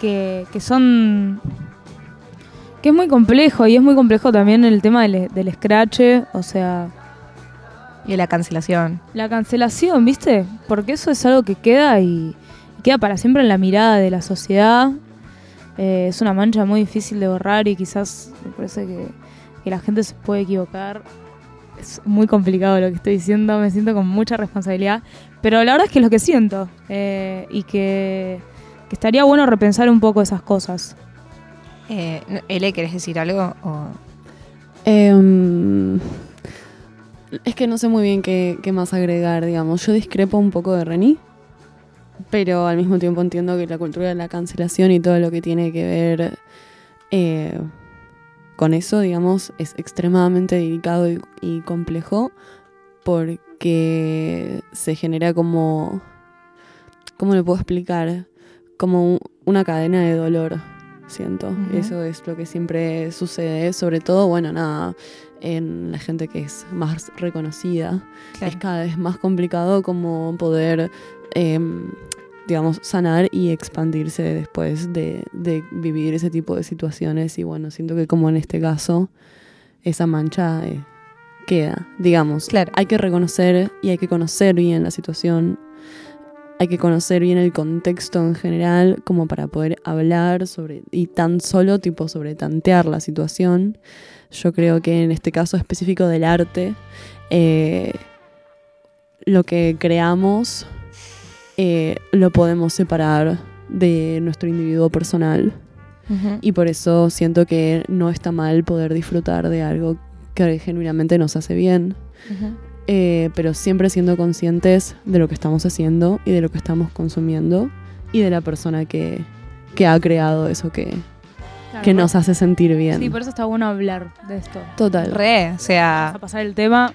[SPEAKER 2] que, que son... que es muy complejo y es muy complejo también el tema del, del scratch, o sea,
[SPEAKER 1] Y la cancelación.
[SPEAKER 2] la cancelación, ¿viste? Porque eso es algo que queda y, y queda para siempre en la mirada de la sociedad. Eh, es una mancha muy difícil de borrar y quizás me parece que, que la gente se puede equivocar. Es muy complicado lo que estoy diciendo, me siento con mucha responsabilidad, pero la verdad es que es lo que siento eh, y que, que estaría bueno repensar un poco esas cosas.
[SPEAKER 1] Eh, Ele, ¿querés decir algo? O-
[SPEAKER 4] Em, es que no sé muy bien qué, qué más agregar, digamos. Yo discrepo un poco de Reni, pero al mismo tiempo entiendo que la cultura de la cancelación y todo lo que tiene que ver eh, con eso, digamos, es extremadamente delicado y, y complejo porque se genera como... ¿Cómo le puedo explicar? Como un- una cadena de dolor, siento. Eso es lo que siempre sucede, sobre todo, bueno, nada, en la gente que es más reconocida.
[SPEAKER 1] Claro.
[SPEAKER 4] Es cada vez más complicado como poder, em, digamos, sanar y expandirse después de, de vivir ese tipo de situaciones. Y bueno, siento que como en este caso, esa mancha eh, queda, digamos.
[SPEAKER 1] Claro.
[SPEAKER 4] Hay que reconocer y hay que conocer bien la situación. Hay que conocer bien el contexto en general como para poder hablar sobre y tan solo tipo sobre tantear la situación. Yo creo que en este caso específico del arte, eh, lo que creamos eh, lo podemos separar de nuestro individuo personal
[SPEAKER 1] Ujú.
[SPEAKER 4] y por eso siento que no está mal poder disfrutar de algo que genuinamente nos hace bien,
[SPEAKER 1] Ujú.
[SPEAKER 4] eh, pero siempre siendo conscientes de lo que estamos haciendo y de lo que estamos consumiendo y de la persona que, que ha creado eso que, que nos hace sentir bien.
[SPEAKER 2] Sí, por eso está bueno hablar de esto.
[SPEAKER 4] Total.
[SPEAKER 1] Re, o
[SPEAKER 2] Vamos
[SPEAKER 1] sea,
[SPEAKER 2] a pasar el tema.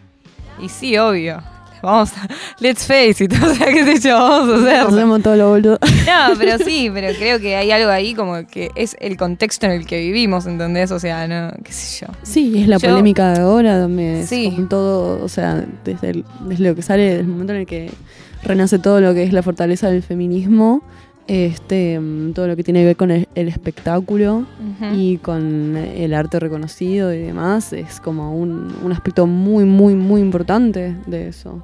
[SPEAKER 1] y sí, obvio. Vamos a, let's face it, o sea, qué sé yo, vamos a.
[SPEAKER 4] Hacemos todo lo boludo.
[SPEAKER 1] No, pero sí, pero creo que hay algo ahí como que es el contexto en el que vivimos, ¿entendés? O sea, no, qué sé yo.
[SPEAKER 4] Sí, es la
[SPEAKER 1] Yo-
[SPEAKER 4] polémica de ahora, donde
[SPEAKER 1] Sí.
[SPEAKER 4] todo, o sea, desde, el- desde lo que sale, desde el momento en el que renace todo lo que es la fortaleza del feminismo, este, mm, todo lo que tiene que ver con el, el espectáculo y con el arte reconocido y demás, es como un, un aspecto muy, muy, muy importante de eso.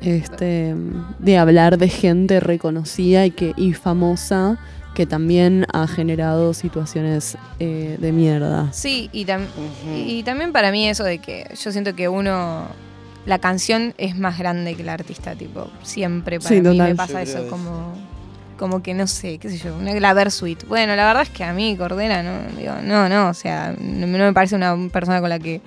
[SPEAKER 4] Este, de hablar de gente reconocida y, que, y famosa que también ha generado situaciones eh, de mierda.
[SPEAKER 1] Sí, y, tam- y también para mí eso de que yo siento que uno, la canción es más grande que el artista, tipo, siempre para
[SPEAKER 4] Sí,
[SPEAKER 1] mí
[SPEAKER 4] total.
[SPEAKER 1] me pasa eso como, como que no sé, qué sé yo, una, la Versuit. Bueno, la verdad es que a mí Cordera no, digo, no, no, o sea, no, no me parece una persona con la que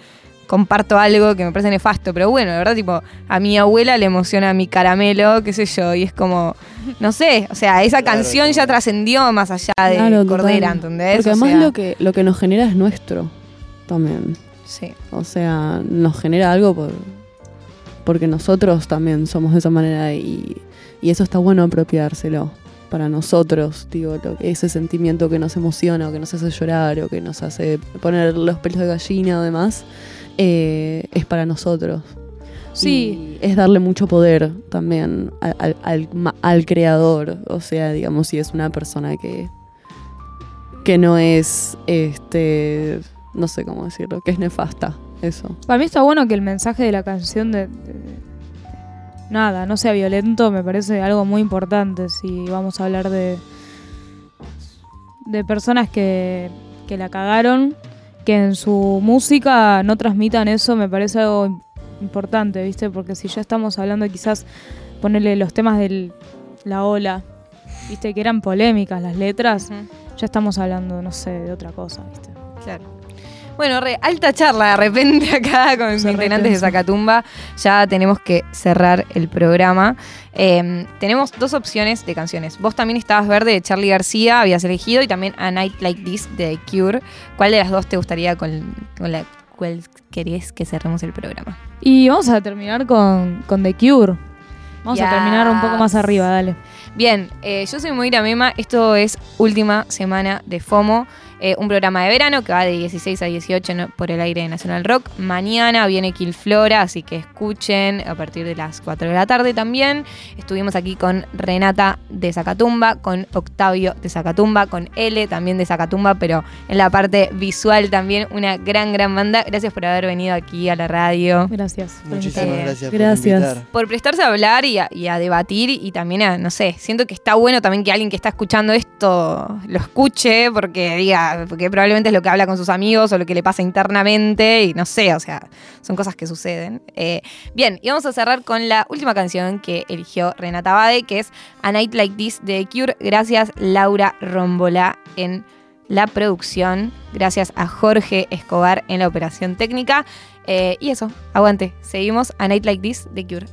[SPEAKER 1] comparto algo que me parece nefasto, pero bueno, la verdad, tipo, a mi abuela le emociona mi caramelo, qué sé yo, y es como, no sé, o sea, esa
[SPEAKER 3] Claro,
[SPEAKER 1] canción ya trascendió más allá de
[SPEAKER 4] Claro,
[SPEAKER 1] Cordera,
[SPEAKER 4] total.
[SPEAKER 1] ¿entendés?
[SPEAKER 4] Porque
[SPEAKER 1] O
[SPEAKER 4] además
[SPEAKER 1] sea,
[SPEAKER 4] lo que, lo que nos genera es nuestro también.
[SPEAKER 1] Sí.
[SPEAKER 4] O sea, nos genera algo por, porque nosotros también somos de esa manera y, y eso está bueno apropiárselo para nosotros, digo, lo ese sentimiento que nos emociona o que nos hace llorar o que nos hace poner los pelos de gallina o demás, eh, es para nosotros.
[SPEAKER 2] Sí,
[SPEAKER 4] Y es darle mucho poder también al, al- al ma- al creador. O sea, digamos, si es una persona que, que no es, este, no sé cómo decirlo, que es nefasta. Eso.
[SPEAKER 2] para mí está bueno que el mensaje de la canción de, de- nada, no sea violento, me parece algo muy importante si vamos a hablar de de personas que, que la cagaron, que en su música no transmitan eso, me parece algo im- importante, ¿viste? Porque si ya estamos hablando quizás ponerle los temas de la ola, ¿viste? Que eran polémicas las letras, ya estamos hablando, no sé, de otra cosa, ¿viste?
[SPEAKER 1] Claro. Bueno, re, alta charla de repente acá con los integrantes de. Zacatumba. Ya tenemos que cerrar el programa. Eh, tenemos dos opciones de canciones. Vos también estabas verde de Charlie García, habías elegido, y también A Night Like This de The Cure. ¿Cuál de las dos te gustaría con, con la cual querés que cerremos el programa?
[SPEAKER 2] Y vamos a terminar con, con The Cure. Vamos a terminar un poco más arriba, dale.
[SPEAKER 1] Bien, eh, yo soy Moira Mema, esto es última semana de FOMO.
[SPEAKER 10] Eh, un programa de verano que va de 16 a 18 no- por el aire de Nacional Rock. Mañana viene Flora, así que escuchen a partir de las 4 de la tarde también. Estuvimos aquí con Renata de Zacatumba, con Octavio de Zacatumba, con L también de Zacatumba, pero en la parte visual también una gran, gran banda. Gracias por haber venido aquí a la radio.
[SPEAKER 2] Gracias.
[SPEAKER 3] Muchísimas
[SPEAKER 2] invitarme.
[SPEAKER 3] gracias,
[SPEAKER 4] Gracias.
[SPEAKER 3] invitar.
[SPEAKER 10] por prestarse a hablar y a, y a debatir y también a, no sé, siento que está bueno también que alguien que está escuchando esto lo escuche porque diga, porque probablemente es lo que habla con sus amigos o lo que le pasa internamente y no sé, o sea, son cosas que suceden. Eh, bien, y vamos a cerrar con la última canción que eligió Renata Bade, que es A Night Like This de Cure. Gracias Laura Rombolá en la producción. Gracias a Jorge Escobar en la operación técnica. Eh, y eso, aguante. Seguimos A Night Like This de Cure.